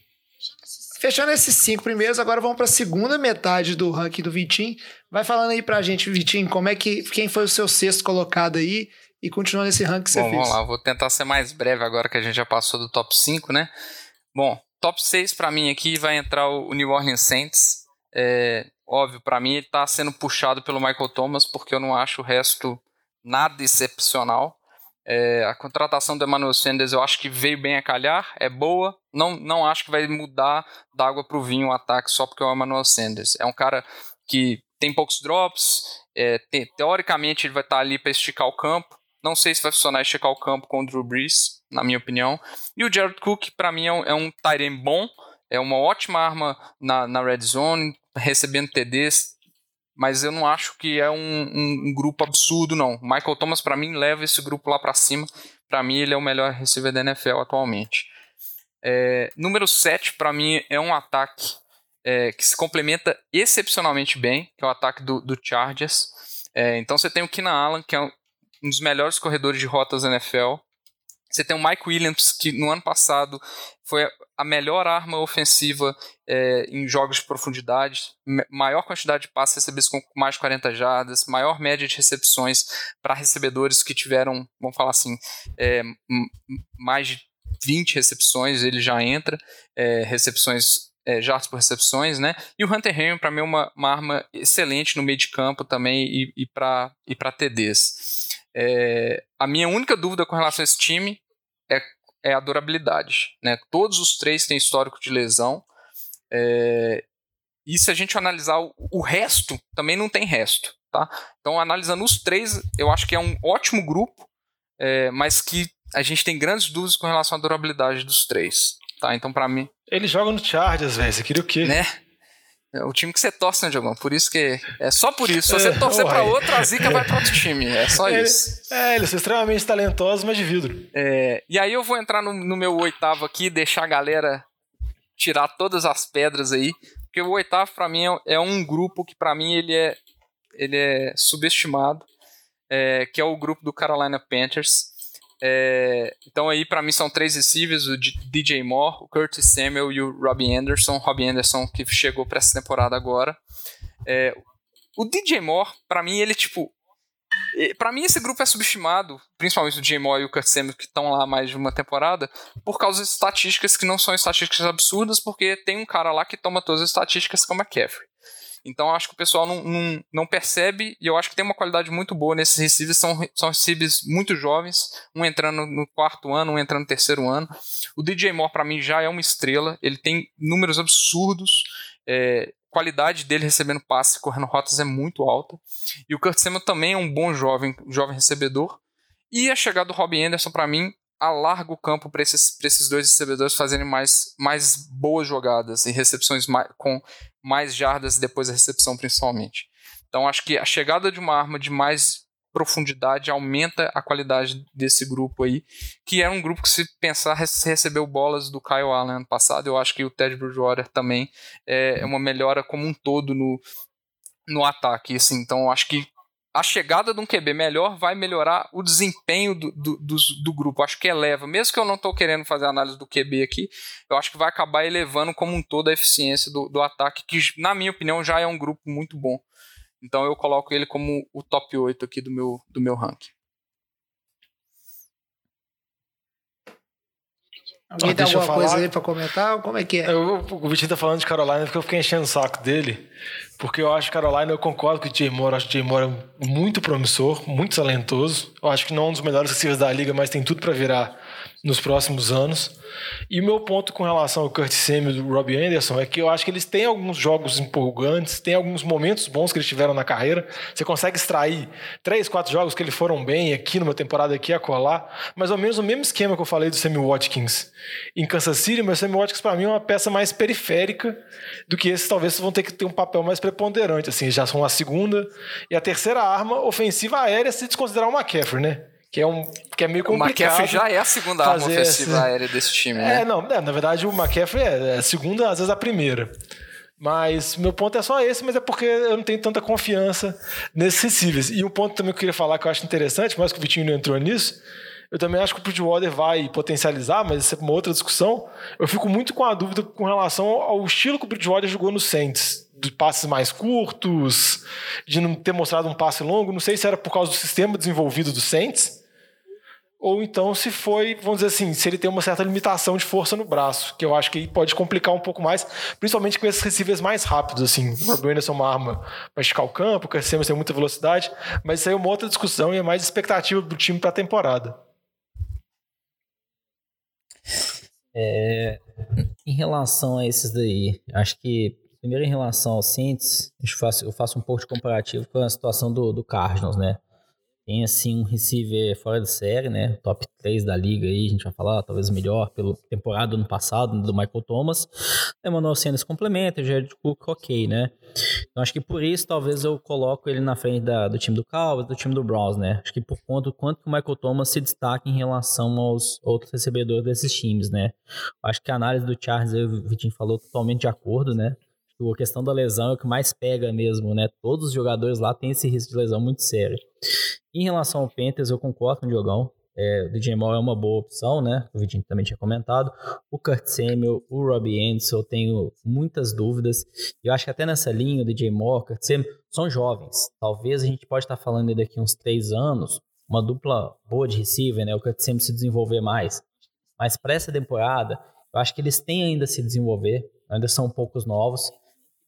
Fechando esses cinco primeiros, agora vamos para a segunda metade do ranking do Vitinho. Vai falando aí pra gente, Vitinho, como é que quem foi o seu sexto colocado aí e continua nesse ranking que você Bom, fez. vamos lá, vou tentar ser mais breve agora que a gente já passou do top 5, né? Bom, top 6 para mim aqui vai entrar o New Orleans Saints. É, óbvio, para mim ele tá sendo puxado pelo Michael Thomas porque eu não acho o resto nada excepcional. É, a contratação do Emmanuel Sanders eu acho que veio bem a calhar, é boa. Não, não acho que vai mudar da água para o vinho o ataque só porque é o Emmanuel Sanders. É um cara que tem poucos drops, é, te, teoricamente ele vai estar tá ali para esticar o campo. Não sei se vai funcionar esticar o campo com o Drew Brees, na minha opinião. E o Jared Cook, para mim, é um, é um bom, é uma ótima arma na, na red zone, recebendo TDs, mas eu não acho que é um, um, um grupo absurdo, não. Michael Thomas, para mim, leva esse grupo lá para cima. Para mim, ele é o melhor receiver da NFL atualmente. É, número 7, para mim, é um ataque é, que se complementa excepcionalmente bem, que é o ataque do, do Chargers. É, então você tem o Keenan Allen, que é um dos melhores corredores de rotas da NFL. Você tem o Mike Williams, que no ano passado foi a melhor arma ofensiva é, em jogos de profundidade, maior quantidade de passes recebidos com mais de 40 jardas, maior média de recepções para recebedores que tiveram, vamos falar assim, é, mais de 20 recepções, ele já entra, é, recepções é, jardas por recepções, né? E o Hunter Henry, para mim, é uma, uma, arma excelente no meio de campo também e, e para e TDs. É, a minha única dúvida com relação a esse time é, a durabilidade. Né? Todos os três têm histórico de lesão. É, e se a gente analisar o, o, resto, também não tem resto. Tá? Então, analisando os três, eu acho que é um ótimo grupo, é, mas que a gente tem grandes dúvidas com relação à durabilidade dos três. Tá? Então, para mim. Ele joga no Chargers, velho. Você queria o quê? Né? É o time que você torce, né, Diogão? Por isso que. É só por isso. Se você é, torcer para outro, a zica vai para outro time. É só é, isso. É, eles são extremamente talentosos, mas de vidro. É, e aí eu vou entrar no, no, meu oitavo aqui, deixar a galera tirar todas as pedras aí. Porque o oitavo, para mim, é, é, um grupo que, para mim, ele é, ele é subestimado. É, que é o grupo do Carolina Panthers. É, então aí para mim são três receivers, o DJ Moore, o Curtis Samuel e o Robbie Anderson. Robbie Anderson que chegou para essa temporada agora. É, o DJ Moore, para mim ele tipo, para mim esse grupo é subestimado, principalmente o DJ Moore e o Curtis Samuel que estão lá mais de uma temporada, por causa de estatísticas que não são estatísticas absurdas, porque tem um cara lá que toma todas as estatísticas como a McCaffrey. Então acho que o pessoal não, não, não, percebe e eu acho que tem uma qualidade muito boa nesses receivers. São, são receivers muito jovens, um entrando no quarto ano, um entrando no terceiro ano. O DJ Moore, para mim, já é uma estrela. Ele tem números absurdos. É, qualidade dele recebendo passe, correndo rotas é muito alta. E o Kurt Samuel também é um bom jovem, jovem recebedor. E a chegada do Robbie Anderson, para mim, alarga o campo para esses, esses dois recebedores fazerem mais, mais boas jogadas e recepções mais, com mais jardas depois da recepção, principalmente. Então, acho que a chegada de uma arma de mais profundidade aumenta a qualidade desse grupo aí, que era um grupo que, se pensar, recebeu bolas do Kyle Allen ano passado. Eu acho que o Ted Bridgewater também é uma melhora como um todo no, no ataque. Assim, então, acho que a chegada de um QB melhor vai melhorar o desempenho do, do, do, do grupo. Acho que eleva. Mesmo que eu não estou querendo fazer análise do QB aqui, eu acho que vai acabar elevando como um todo a eficiência do, do ataque, que, na minha opinião, já é um grupo muito bom. Então eu coloco ele como o top 8 aqui do meu, do meu ranking. Alguém ah, tem alguma coisa aí pra comentar? Como é que é? Eu, o Vitinho tá falando de Carolina porque eu fiquei enchendo o saco dele. Porque eu acho que Carolina, eu concordo com o Jay Moore. Eu acho que o Jay Moore é muito promissor, muito talentoso. Eu acho que não é um dos melhores receivers da liga, mas tem tudo para virar nos próximos anos. E o meu ponto com relação ao Curtis Samuel e o Robbie Anderson é que eu acho que eles têm alguns jogos empolgantes, tem alguns momentos bons que eles tiveram na carreira. Você consegue extrair três, quatro jogos que eles foram bem aqui numa temporada aqui a colar, mais ou menos o mesmo esquema que eu falei do Sammy Watkins em Kansas City, mas o Sammy Watkins para mim é uma peça mais periférica do que esses talvez vão ter que ter um papel mais preponderante, assim, já são a segunda e a terceira arma ofensiva aérea se desconsiderar o McCaffrey, né? Que é, um, que é meio complicado. O McCaffrey já é a segunda arma ofensiva esse... aérea desse time, né? É, não, é, na verdade o McCaffrey é a segunda, às vezes a primeira. Mas meu ponto é só esse, mas é porque eu não tenho tanta confiança nesses recíveis. E um ponto também que eu queria falar que eu acho interessante, mas que o Vitinho não entrou nisso, eu também acho que o Bridgewater vai potencializar, mas isso é uma outra discussão. Eu fico muito com a dúvida com relação ao estilo que o Bridgewater jogou no Saints. De passes mais curtos, de não ter mostrado um passe longo. Não sei se era por causa do sistema desenvolvido do Saints, ou então se foi, vamos dizer assim, se ele tem uma certa limitação de força no braço, que eu acho que pode complicar um pouco mais, principalmente com esses receivers mais rápidos, assim. O Rob é uma arma para esticar o campo, o Cassiano tem muita velocidade, mas isso aí é uma outra discussão e é mais expectativa do time para a temporada. É, em relação a esses daí, acho que primeiro em relação aos Saints, eu faço, eu faço um pouco de comparativo com a situação do, do Cardinals, né? Tem, assim, um receiver fora de série, né? Top 3 da liga aí, a gente vai falar, talvez melhor pela temporada do ano passado, do Michael Thomas. Emmanuel Sanders complementa, Jared Cook ok, né? Então acho que por isso talvez eu coloco ele na frente da, do time do Cowboys, do time do Browns, né? Acho que por conta do quanto que o Michael Thomas se destaca em relação aos outros recebedores desses times, né? Acho que a análise do Charles, aí, o Vitinho falou totalmente de acordo, né? A questão da lesão é o que mais pega mesmo, né? Todos os jogadores lá têm esse risco de lesão muito sério. Em relação ao Panthers, eu concordo com o Diogão. É, o DJ Moore é uma boa opção, né? O Vitinho também tinha comentado. O Kurt Samuel, o Robbie Anderson, eu tenho muitas dúvidas. Eu acho que até nessa linha, o DJ Moore, o Kurt Samuel, são jovens. Talvez a gente pode estar falando daqui uns três anos, uma dupla boa de receiver, né? O Kurt Samuel se desenvolver mais. Mas para essa temporada, eu acho que eles têm ainda a se desenvolver. Ainda são poucos novos.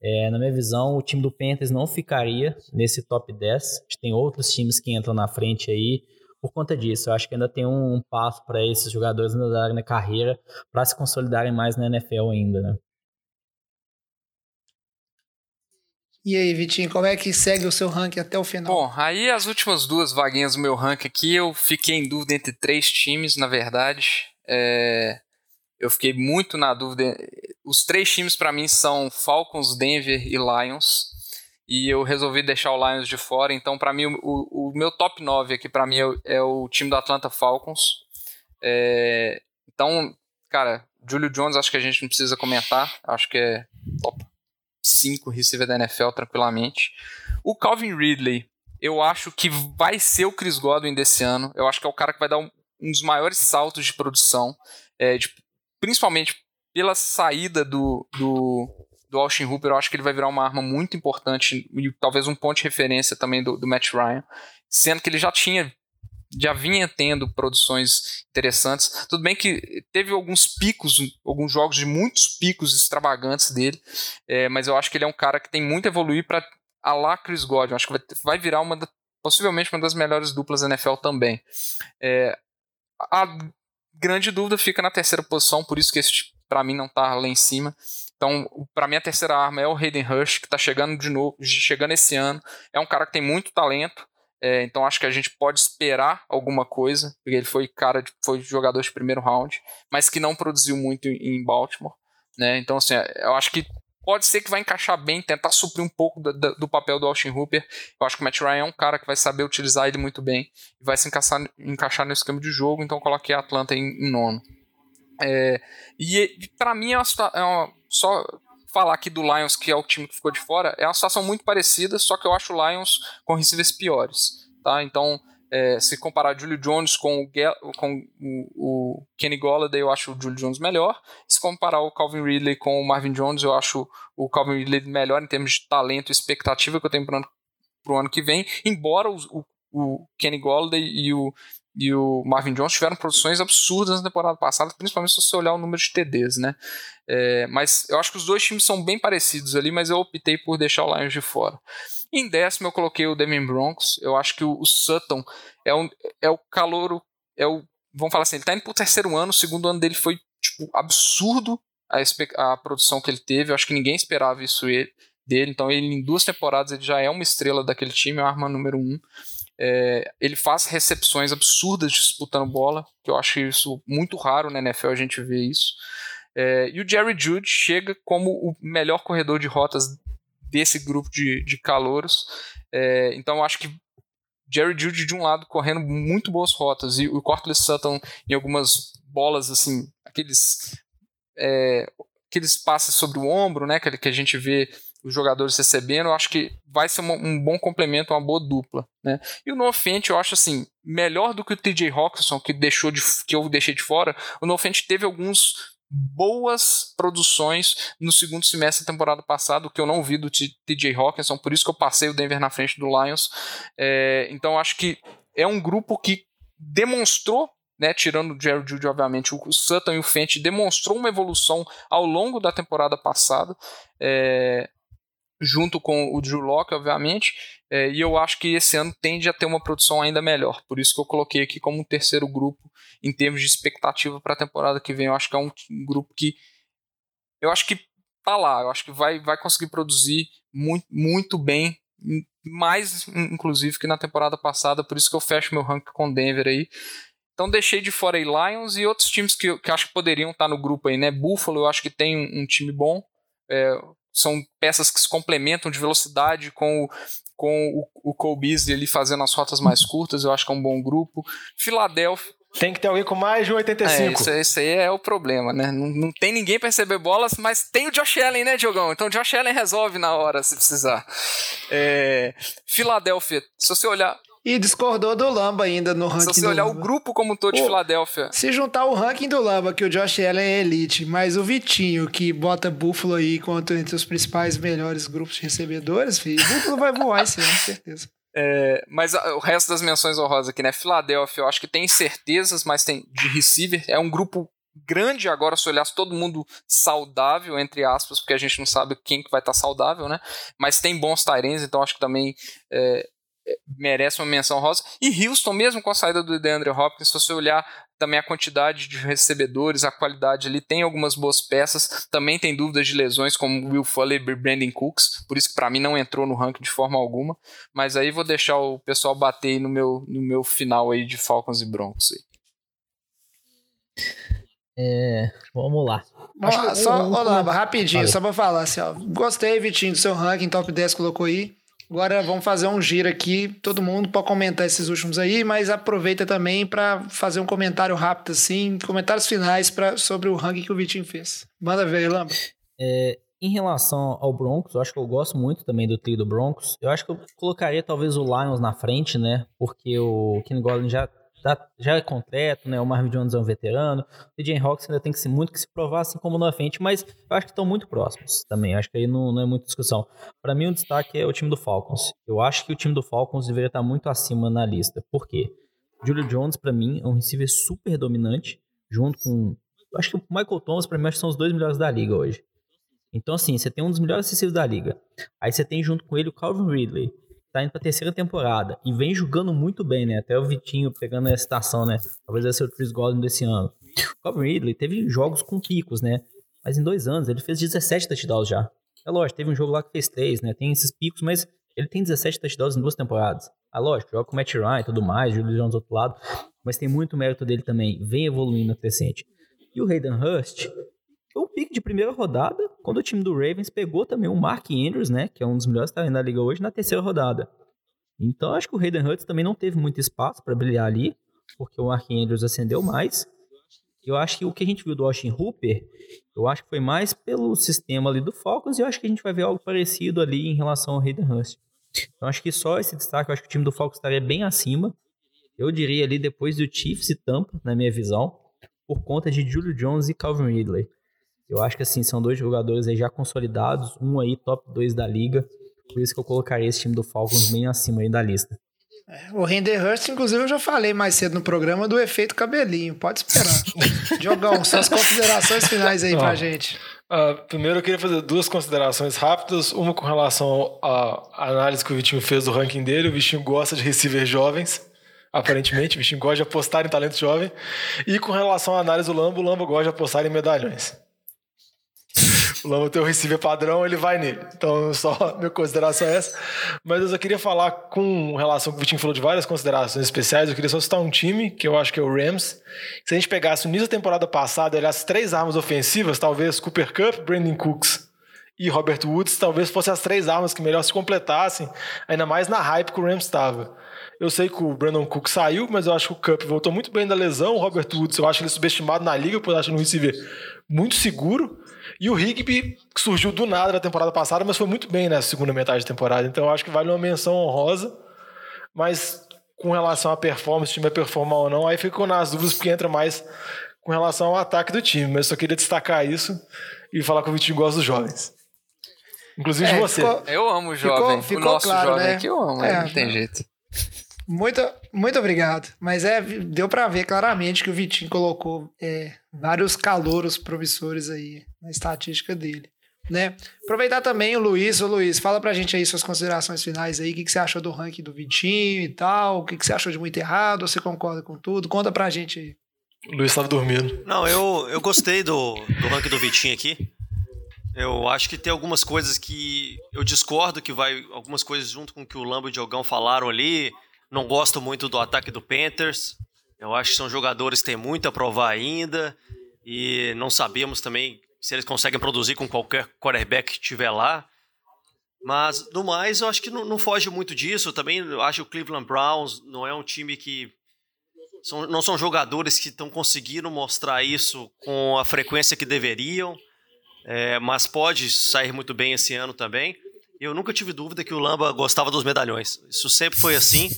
É, na minha visão, o time do Panthers não ficaria nesse top 10. A gente tem outros times que entram na frente aí por conta disso. Eu acho que ainda tem um, passo para esses jogadores ainda darem na carreira para se consolidarem mais na NFL ainda, né? E aí, Vitinho, como é que segue o seu ranking até o final? Bom, aí as últimas duas vaguinhas do meu ranking aqui, eu fiquei em dúvida entre três times, na verdade. É eu fiquei muito na dúvida. Os três times para mim são Falcons, Denver e Lions. E eu resolvi deixar o Lions de fora. Então, para mim, o, o, meu top 9 aqui, para mim, é, é, o time do Atlanta Falcons. É, então, cara, Julio Jones, acho que a gente não precisa comentar. Acho que é top 5 receiver da NFL, tranquilamente. O Calvin Ridley, eu acho que vai ser o Chris Godwin desse ano. Eu acho que é o cara que vai dar um, um dos maiores saltos de produção. É, de, principalmente pela saída do, do, do Austin Hooper, eu acho que ele vai virar uma arma muito importante e talvez um ponto de referência também do, do Matt Ryan, sendo que ele já tinha já vinha tendo produções interessantes. Tudo bem que teve alguns picos, alguns jogos de muitos picos extravagantes dele, é, mas eu acho que ele é um cara que tem muito a evoluir para a lá Chris Godwin. Acho que vai, vai virar uma da, possivelmente uma das melhores duplas da NFL também. É, a grande dúvida fica na terceira posição, por isso que esse para mim não tá lá em cima. Então, para mim a terceira arma é o Hayden Rush, que tá chegando de novo, chegando esse ano. É um cara que tem muito talento. É, então acho que a gente pode esperar alguma coisa, porque ele foi cara, foi jogador de primeiro round, mas que não produziu muito em Baltimore, né? Então assim, eu acho que pode ser que vai encaixar bem, tentar suprir um pouco do, do, papel do Austin Hooper. Eu acho que o Matt Ryan é um cara que vai saber utilizar ele muito bem e vai se encaixar, encaixar no esquema de jogo, então coloquei a Atlanta em, em nono. É, e para mim é, uma, é uma, só falar aqui do Lions, que é o time que ficou de fora, é uma situação muito parecida, só que eu acho o Lions com receivers piores. Tá? Então, é, se comparar Julio Jones com, o, com o, o, Kenny Golladay, eu acho o Julio Jones melhor. Se comparar o Calvin Ridley com o Marvin Jones, eu acho o Calvin Ridley melhor em termos de talento e expectativa que eu tenho para o ano que vem. Embora o, o Kenny Golladay e o, e o Marvin Jones tiveram produções absurdas na temporada passada, principalmente se você olhar o número de TDs, né? É, mas eu acho que os dois times são bem parecidos ali, mas eu optei por deixar o Lions de fora. Em décimo eu coloquei o Denver Broncos. Eu acho que o, Sutton é, um, é o calouro, é o vamos falar assim, ele tá indo pro terceiro ano, o segundo ano dele foi, tipo, absurdo a, a produção que ele teve, eu acho que ninguém esperava isso ele, dele, então ele em duas temporadas ele já é uma estrela daquele time, é a arma número um. É, ele faz recepções absurdas disputando bola, que eu acho isso muito raro na NFL a gente vê isso. É, e o Jerry Jude chega como o melhor corredor de rotas desse grupo de, de calouros. É, então acho que Jerry Jude de um lado correndo muito boas rotas e o Cortland Sutton em algumas bolas assim, aqueles é, aqueles passes sobre o ombro, né, que, que a gente vê os jogadores recebendo, eu acho que vai ser uma, um bom complemento, uma boa dupla, né? E o Nofente eu acho assim, melhor do que o TJ Hawkinson, que deixou de, que eu deixei de fora, o Nofente teve alguns boas produções no segundo semestre da temporada passada, que eu não vi do TJ Hawkinson, por isso que eu passei o Denver na frente do Lions. É, então acho que é um grupo que demonstrou né, tirando o Jerry Judy, obviamente, o Sutton e o Fenty demonstrou uma evolução ao longo da temporada passada, é, junto com o Drew Locke, obviamente, é, e eu acho que esse ano tende a ter uma produção ainda melhor, por isso que eu coloquei aqui como um terceiro grupo em termos de expectativa para a temporada que vem. Eu acho que é um, um grupo que eu acho que tá lá, eu acho que vai, vai conseguir produzir muito, muito bem, mais inclusive que na temporada passada, por isso que eu fecho meu ranking com Denver aí. Então deixei de fora aí Lions e outros times que, que acho que poderiam estar no grupo aí, né? Buffalo eu acho que tem um, um time bom. É, são peças que se complementam de velocidade com o, com o, o Cole Beasley ali fazendo as rotas mais curtas, eu acho que é um bom grupo. Filadélfia. Tem que ter alguém com mais de 85. É, isso, isso aí é o problema, né? Não, não tem ninguém para receber bolas, mas tem o Josh Allen, né, Diogão? Então o Josh Allen resolve na hora, se precisar. É, Filadélfia, se você olhar, e discordou do Lamba ainda no ranking. Se você olhar Lamba. o grupo como um todo de Filadélfia. Se juntar o ranking do Lamba, que o Josh Allen é elite, mas o Vitinho, que bota Buffalo aí quanto entre os principais melhores grupos de recebedores, filho, Buffalo vai voar esse ano, com certeza. É, mas a, o resto das menções honrosas aqui, né? Filadélfia, eu acho que tem incertezas, mas tem de receiver. É um grupo grande agora, se olhasse todo mundo saudável, entre aspas, porque a gente não sabe quem que vai estar saudável, né? Mas tem bons Tyrens, então acho que também é, merece uma menção rosa. E Houston, mesmo com a saída do DeAndre Hopkins, se você olhar também a quantidade de recebedores, a qualidade ali, tem algumas boas peças, também tem dúvidas de lesões, como Will Fuller e Brandon Cooks, por isso que para mim não entrou no ranking de forma alguma, mas aí vou deixar o pessoal bater no meu, no meu final aí de Falcons e Broncos. Aí. É, vamos lá. Só, olá, rapidinho, só pra falar assim, ó. Gostei, Vitinho, do seu ranking, top 10 colocou aí. Agora vamos fazer um giro aqui, todo mundo pode comentar esses últimos aí, mas aproveita também para fazer um comentário rápido assim, comentários finais pra, sobre o ranking que o Vitinho fez. Manda ver, Lamba. É, em relação ao Broncos, eu acho que eu gosto muito também do trio do Broncos. Eu acho que eu colocaria talvez o Lions na frente, né? Porque o Kenny Golden já tá, já é completo, né? O Marvin Jones é um veterano. O DJ Hawks ainda tem que ser muito que se provar, assim como na frente, mas eu acho que estão muito próximos também. Acho que aí não, não é muita discussão. Para mim, o destaque é o time do Falcons. Eu acho que o time do Falcons deveria estar muito acima na lista. Por quê? Julio Jones, para mim, é um receiver super dominante, junto com. Acho que o Michael Thomas, para mim, acho que são os dois melhores da liga hoje. Então, assim, você tem um dos melhores receivers da liga. Aí você tem junto com ele o Calvin Ridley, tá indo pra terceira temporada e vem jogando muito bem, né? Até o Vitinho pegando a citação, né? Talvez vai ser o Chris Godwin desse ano. O Calvin Ridley teve jogos com picos, né? Mas em dois anos ele fez 17 touchdowns já. É lógico, teve um jogo lá que fez 3, né? Tem esses picos, mas ele tem 17 touchdowns em duas temporadas. Ah, lógico, joga com o Matt Ryan e tudo mais, Julio Jones do outro lado. Mas tem muito mérito dele também. Vem evoluindo crescente. E o Hayden Hurst foi um pique de primeira rodada, quando o time do Ravens pegou também o Mark Andrews, né? Que é um dos melhores talentos da liga hoje, na terceira rodada. Então acho que o Hayden Hurts também não teve muito espaço para brilhar ali, porque o Mark Andrews acendeu mais. Eu acho que o que a gente viu do Austin Hooper, eu acho que foi mais pelo sistema ali do Falcons e eu acho que a gente vai ver algo parecido ali em relação ao Hayden Hurst. Então acho que só esse destaque, eu acho que o time do Falcons estaria bem acima. Eu diria ali depois do Chiefs e Tampa, na minha visão, por conta de Julio Jones e Calvin Ridley. Eu acho que assim, são dois jogadores aí já consolidados, um aí top 2 da liga. Por isso que eu colocaria esse time do Falcons bem acima aí da lista. É, o Render Hurst, inclusive, eu já falei mais cedo no programa do efeito cabelinho. Pode esperar. Diogão, suas considerações finais aí Não. pra gente. Uh, primeiro eu queria fazer duas considerações rápidas. Uma com relação à análise que o Vitinho fez do ranking dele. O Vitinho gosta de receiver jovens. aparentemente. O bichinho gosta de apostar em talento jovem. E com relação à análise do Lambo, o Lambo gosta de apostar em medalhões. O Lambo tem o receiver padrão, ele vai nele. Então, só minha consideração é essa. Mas eu só queria falar com relação que o Vitinho falou de várias considerações especiais. Eu queria só citar um time, que eu acho que é o Rams. Se a gente pegasse o início da temporada passada, ele as três armas ofensivas, talvez Cooper Cup, Brandon Cooks e Robert Woods, talvez fossem as três armas que melhor se completassem, ainda mais na hype que o Rams estava. Eu sei que o Brandon Cook saiu, mas eu acho que o Cup voltou muito bem da lesão. O Robert Woods, eu acho ele subestimado na liga, por achar no receiver muito seguro. E o Rigby, que surgiu do nada na temporada passada, mas foi muito bem na segunda metade da temporada. Então eu acho que vale uma menção honrosa. Mas com relação à performance, se o time vai performar ou não, aí ficou nas dúvidas, porque entra mais com relação ao ataque do time. Mas eu só queria destacar isso e falar que o Vitinho gosta dos jovens. Inclusive É, você. ficou- Eu amo o jovem. ficou o nosso claro, jovem né? aqui eu amo, É, não tem jeito. Muito, muito obrigado. Mas é, deu pra ver claramente que o Vitinho colocou é, vários calouros promissores aí na estatística dele. Né? Aproveitar também o Luiz. Ô Luiz, fala pra gente aí suas considerações finais aí. O que, que você achou do ranking do Vitinho e tal? O que, que você achou de muito errado? Você concorda com tudo? Conta pra gente aí. O Luiz estava dormindo. Não, eu, eu gostei do, do ranking do Vitinho aqui. Eu acho que tem algumas coisas que eu discordo que vai algumas coisas junto com o que o Lambo e o Diogão falaram ali. Não gosto muito do ataque do Panthers. Eu acho que são jogadores que têm muito a provar ainda e não sabemos também se eles conseguem produzir com qualquer quarterback que estiver lá. Mas, no mais, eu acho que não, não foge muito disso. Eu também acho que o Cleveland Browns não é um time que são- não são jogadores que estão conseguindo mostrar isso com a frequência que deveriam, é, mas pode sair muito bem esse ano também. Eu nunca tive dúvida que o Lamba gostava dos medalhões. Isso sempre foi assim.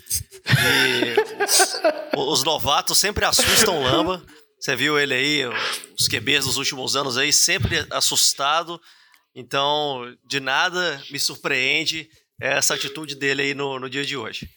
E os novatos sempre assustam o Lamba. Você viu ele aí, os QBs dos últimos anos aí, sempre assustado. Então, de nada me surpreende essa atitude dele aí no, no dia de hoje.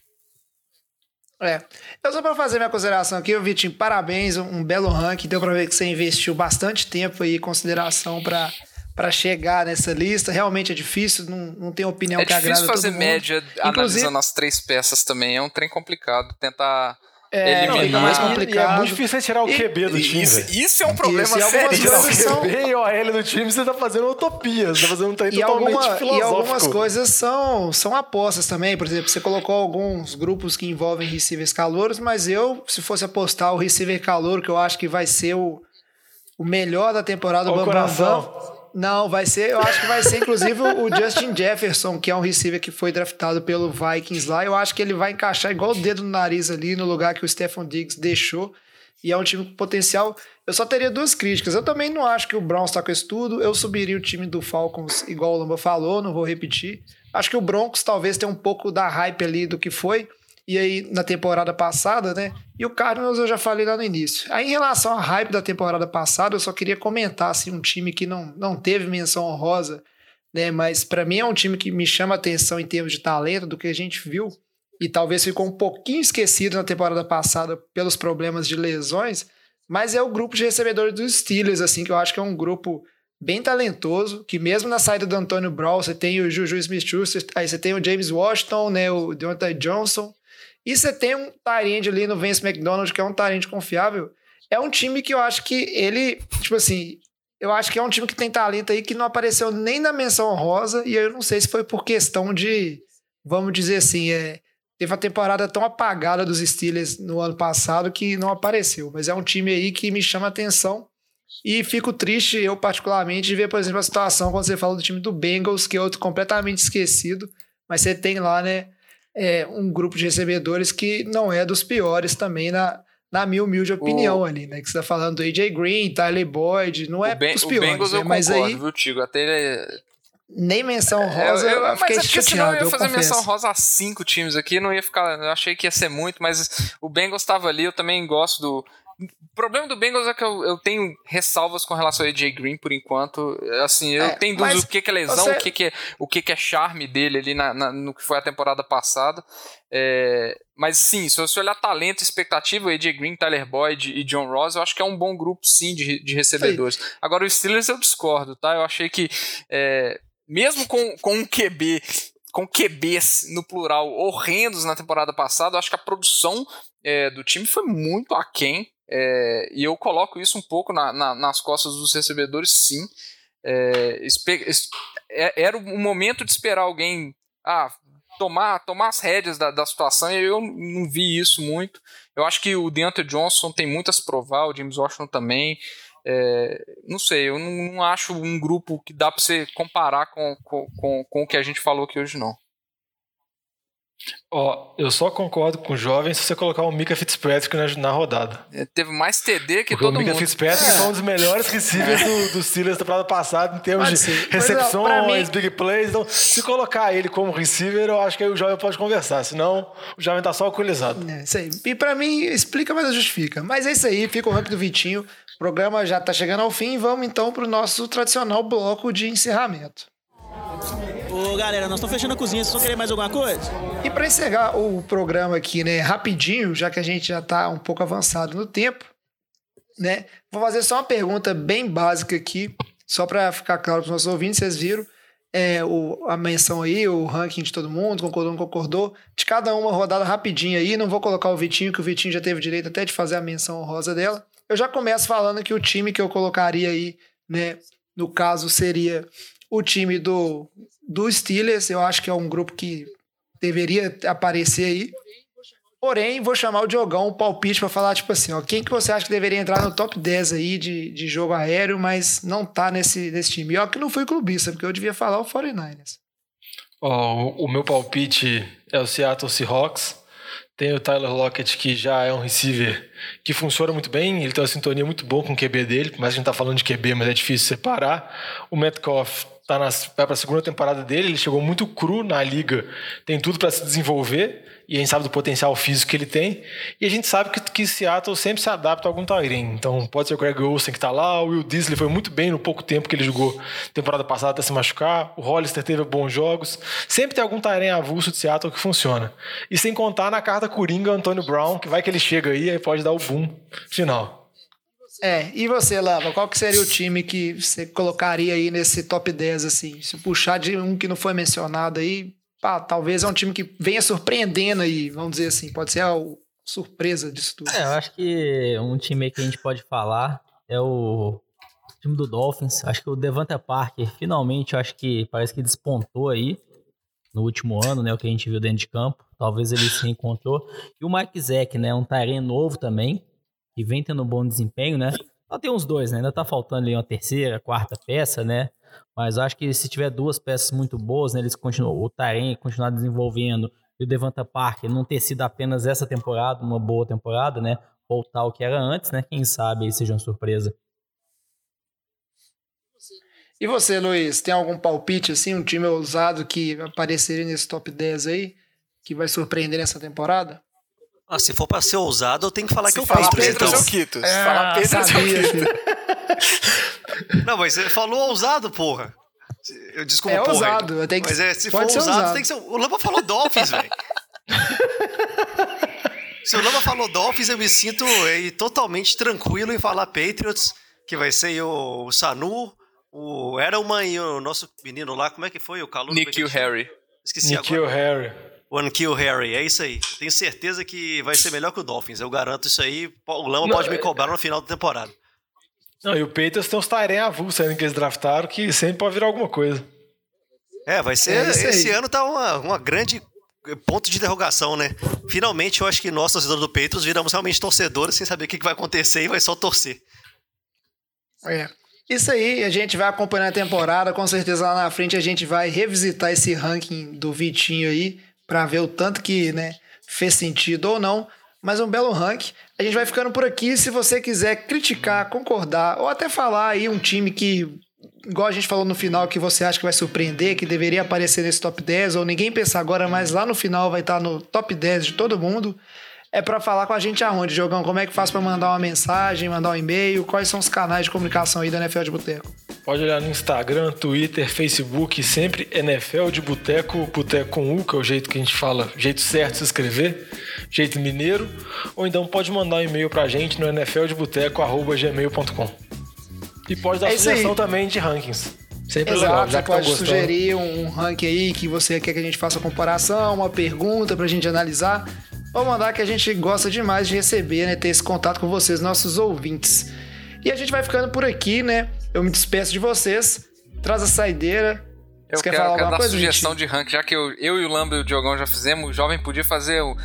É. Eu só pra fazer minha consideração aqui, Vitinho, parabéns, um, um belo ranking. Deu pra ver que você investiu bastante tempo aí, consideração pra, pra chegar nessa lista. Realmente é difícil, não, não tem opinião É que agrada difícil fazer média Inclusive- analisando as três peças também. É um trem complicado. Tentar É, eliminar. fica mais E é complicado. muito difícil você tirar o E- QB do time, Isso, isso é um problema Isso, sério. Tirar o QB e o OL do time, você tá fazendo utopia. Você tá fazendo um trem totalmente alguma- filosófico. e algumas coisas são, são apostas também. Por exemplo, você colocou alguns grupos que envolvem receivers calouros, mas eu, se fosse apostar o receiver calouro, que eu acho que vai ser o, o melhor da temporada o Bam Bam coração. Bam, Não, vai ser, eu acho que vai ser inclusive o Justin Jefferson, que é um receiver que foi draftado pelo Vikings lá. Eu acho que ele vai encaixar igual o dedo no nariz ali no lugar que o Stephon Diggs deixou. E é um time com potencial. Eu só teria duas críticas. Eu também não acho que o Browns está com isso tudo. Eu subiria o time do Falcons, igual o Lamba falou, não vou repetir. Acho que o Broncos talvez tenha um pouco da hype ali do que foi. E aí, na temporada passada, né? E o Cardinals eu já falei lá no início. Aí, em relação à hype da temporada passada, eu só queria comentar assim, um time que não, não teve menção honrosa, né? Mas para mim é um time que me chama atenção em termos de talento do que a gente viu. E talvez ficou um pouquinho esquecido na temporada passada pelos problemas de lesões. Mas é o grupo de recebedores dos Steelers, assim, que eu acho que é um grupo bem talentoso, que mesmo na saída do Antônio Brown, você tem o Juju Smith-Schuster, aí você tem o James Washington, né, o Deontay Johnson, e você tem um Tyrande ali no Vince McDonald, que é um Tyrande confiável. É um time que eu acho que ele, tipo assim, eu acho que é um time que tem talento aí que não apareceu nem na menção honrosa, e eu não sei se foi por questão de, vamos dizer assim, é, teve uma temporada tão apagada dos Steelers no ano passado que não apareceu. Mas é um time aí que me chama atenção. E fico triste, eu particularmente, de ver, por exemplo, a situação quando você fala do time do Bengals, que é outro completamente esquecido. Mas você tem lá, né, é, um grupo de recebedores que não é dos piores também, na, na minha humilde opinião ali, né? Que você tá falando do AJ Green, Tyler Boyd, não é o, ben, dos o piores, né? eu mas concordo, aí viu, Tigo? Até ele... nem menção É, rosa, eu, eu- fiquei mas é porque senão chateado, eu ia eu fazer confesso. menção rosa a cinco times aqui, não ia ficar. Eu achei que ia ser muito, mas o Bengals estava ali, eu também gosto do. O problema do Bengals é que eu, eu tenho ressalvas com relação ao AJ Green por enquanto. Assim, eu É, tenho dúvidas o que, que é lesão, você- o, que, que, é, o que, que é charme dele ali na, na- no que foi a temporada passada. É, mas sim, se você olhar talento e expectativa, AJ Green, Tyler Boyd e John Ross, eu acho que é um bom grupo sim de, de recebedores. Agora o Steelers eu discordo, tá? Eu achei que é, mesmo com, com um QB com QBs no plural horrendos na temporada passada. Eu acho que a produção é, do time foi muito aquém. É, e eu coloco isso um pouco na, na, nas costas dos recebedores, sim. É, é, era o momento de esperar alguém ah, tomar, tomar as rédeas da, da situação e eu não vi isso muito. Eu acho que o Deontay Johnson tem se provar, o James Washington também. É, não sei, eu não, não, acho um grupo que dá para você comparar com, com, com, com o que a gente falou aqui hoje, não. Ó, eu só concordo com o jovem se você colocar o Mika Fitzpatrick na, na rodada. É, teve mais TD que Porque todo o Mika mundo. Fitzpatrick É. foi um dos melhores receivers do, do Steelers da temporada passada em termos Pode de ser. Recepções, mim- big plays. Então, se colocar ele como receiver, eu acho que aí o jovem pode conversar. Senão, o jovem tá só alcoolizado. É, isso aí. E pra mim, explica, mas não justifica. Mas é isso aí, fica o ranking do Vitinho. O programa já tá chegando ao fim. Vamos então pro nosso tradicional bloco de encerramento. Ô, galera, nós estamos fechando a cozinha. Vocês vão querer mais alguma coisa? E para encerrar o programa aqui, né, rapidinho, já que a gente já tá um pouco avançado no tempo, né, vou fazer só uma pergunta bem básica aqui, só para ficar claro para os nossos ouvintes, vocês viram é, o, a menção aí, o ranking de todo mundo, concordou, não concordou, de cada uma rodada rapidinho aí, não vou colocar o Vitinho, que o Vitinho já teve direito até de fazer a menção honrosa dela. Eu já começo falando que o time que eu colocaria aí, né, no caso seria o time do, do Steelers, eu acho que é um grupo que deveria aparecer aí. Porém, vou chamar o Diogão, o palpite, para falar, tipo assim, ó, quem que você acha que deveria entrar no top 10 aí de, de jogo aéreo, mas não tá nesse, nesse time? E ó, que não fui clubista, porque eu devia falar o 49ers. Ó, o, meu palpite é o Seattle Seahawks. Tem o Tyler Lockett, que já é um receiver que funciona muito bem. Ele tem uma sintonia muito boa com o QB dele. Que a gente tá falando de QB, mas é difícil separar. O Metcalf tá nas, vai para a segunda temporada dele. Ele chegou muito cru na liga. Tem tudo para se desenvolver. E a gente sabe do potencial físico que ele tem. E a gente sabe que, que Seattle sempre se adapta a algum Tyrene. Então pode ser o Greg Olsen que tá lá. O Will Disley foi muito bem no pouco tempo que ele jogou temporada passada até se machucar. O Hollister teve bons jogos. Sempre tem algum Tyrene avulso de Seattle que funciona. E sem contar na carta Coringa, Antônio Brown, que vai que ele chega aí e pode dar o boom final. É, e você, Lava, qual que seria o time que você colocaria aí nesse top 10, assim? Se puxar de um que não foi mencionado aí, pá, talvez é um time que venha surpreendendo aí, vamos dizer assim, pode ser a surpresa disso tudo. É, eu acho que um time que a gente pode falar é o time do Dolphins. Acho que o Devante Parker, finalmente, eu acho que parece que despontou aí no último ano, né? O que a gente viu dentro de campo. Talvez ele se reencontrou. E o Mike Zeck, né? Um Tyrene novo também, que vem tendo um bom desempenho, né? Só tem uns dois, né? Ainda tá faltando ali uma terceira, quarta peça, né? Mas acho que se tiver duas peças muito boas, né? Eles continuam, o Tyrene continuar desenvolvendo e o Devanta Parker não ter sido apenas essa temporada, uma boa temporada, né? Voltar ao que era antes, né? Quem sabe aí seja uma surpresa. E você, Luiz, tem algum palpite, assim, um time ousado que apareceria nesse top 10 aí, que vai surpreender nessa temporada? Ah, se for pra ser ousado, eu tenho que falar Se que é o falar Patriots, Pedro, então. é o Quito. Se É, falar Pedro, é o sabia, Quito. filho. Não, mas você falou ousado, porra. Eu desculpa, É porra. ousado, eu tenho que- Mas é, se pode for ousado, ousado. tem que ser. O Lamba falou Dolphins, velho. Se o Lamba falou Dolphins, eu me sinto aí, totalmente tranquilo em falar Patriots, que vai ser o, o Sanu, o Edelman e o nosso menino lá, como é que foi? O Calu? Nikhil Harry. Esqueci Nikhil agora. Harry. O Unkill Harry, é isso aí. Tenho certeza que vai ser melhor que o Dolphins. Eu garanto isso aí. O Lama Não, pode me é- cobrar no final da temporada. Não, e o Patriots tem os Tyrene avulsos ainda que eles draftaram, que sempre pode virar alguma coisa. É, vai ser. É esse ano tá uma, uma grande ponto de interrogação, né? Finalmente, eu acho que nós, torcedores do Patriots, viramos realmente torcedores sem saber o que que vai acontecer e vai só torcer. É. Isso aí, a gente vai acompanhar a temporada. Com certeza lá na frente a gente vai revisitar esse ranking do Vitinho aí, pra ver o tanto que né, fez sentido ou não. Mas um belo ranking. A gente vai ficando por aqui. Se você quiser criticar, concordar, ou até falar aí um time que, igual a gente falou no final, que você acha que vai surpreender, que deveria aparecer nesse top 10, ou ninguém pensar agora, mas lá no final vai estar no top 10 de todo mundo. É pra falar com a gente aonde, Jogão? Como é que faz pra mandar uma mensagem, mandar um e-mail? Quais são os canais de comunicação aí da NFL de Boteco? Pode olhar no Instagram, Twitter, Facebook, sempre NFL de Boteco, Boteco com U, que é o jeito que a gente fala, jeito certo de se escrever, jeito mineiro. Ou então pode mandar um e-mail pra gente no nfldeboteco.gmail.com. E pode dar É aí. sugestão também de rankings. Sempre legal, Exato, já você pode gostando. sugerir um ranking aí que você quer que a gente faça comparação, uma pergunta pra gente analisar. Ou mandar que a gente gosta demais de receber, né? Ter esse contato com vocês, nossos ouvintes. E a gente vai ficando por aqui, né? Eu me despeço de vocês. Traz a saideira. Eu Você quer quero, falar quero alguma dar coisa, sugestão Vitinho? de ranking, já que eu, eu e o Lamba e o Diogão já fizemos, o jovem podia fazer os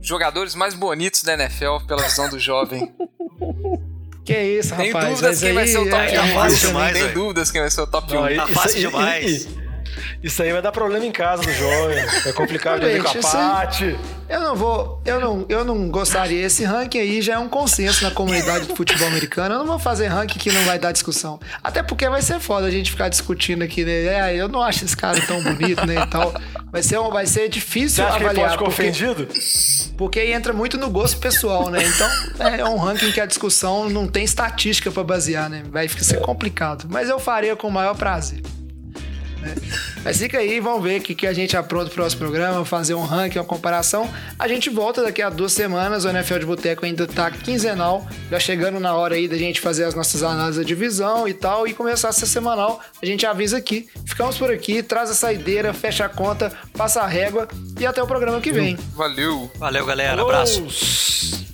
jogadores mais bonitos da NFL pela visão do jovem. Que isso, Tem rapaz. dúvidas mas quem vai ser o top é- 1. tá fácil Tem Tem dúvidas quem vai ser o top 1. Não, Tá fácil demais. Isso aí vai dar problema em casa do jovem. Vai complicar de ver com a Paty. Eu não vou, eu não, eu não gostaria. Esse ranking aí já é um consenso na comunidade do futebol americano. Eu não vou fazer ranking que não vai dar discussão. Até porque vai ser foda a gente ficar discutindo aqui, né? É, eu não acho esse cara tão bonito, né? E tal. Vai ser, vai ser Você difícil acha que ele avaliar. pode ficar porque, ofendido? porque aí entra muito no gosto pessoal, né? Então é um ranking que a discussão não tem estatística pra basear, né? Vai ser complicado. Mas eu faria com o maior prazer. Né? Mas fica aí, vamos ver o que, que a gente apronta pro próximo programa, fazer um ranking, uma comparação. A gente volta daqui a duas semanas, o NFL de Boteco ainda tá quinzenal, já chegando na hora aí da gente fazer as nossas análises da divisão e tal, e começar a ser semanal, a gente avisa aqui. Ficamos por aqui, traz a saideira, fecha a conta, passa a régua e até o programa que vem. Valeu. Valeu, galera. Abraço.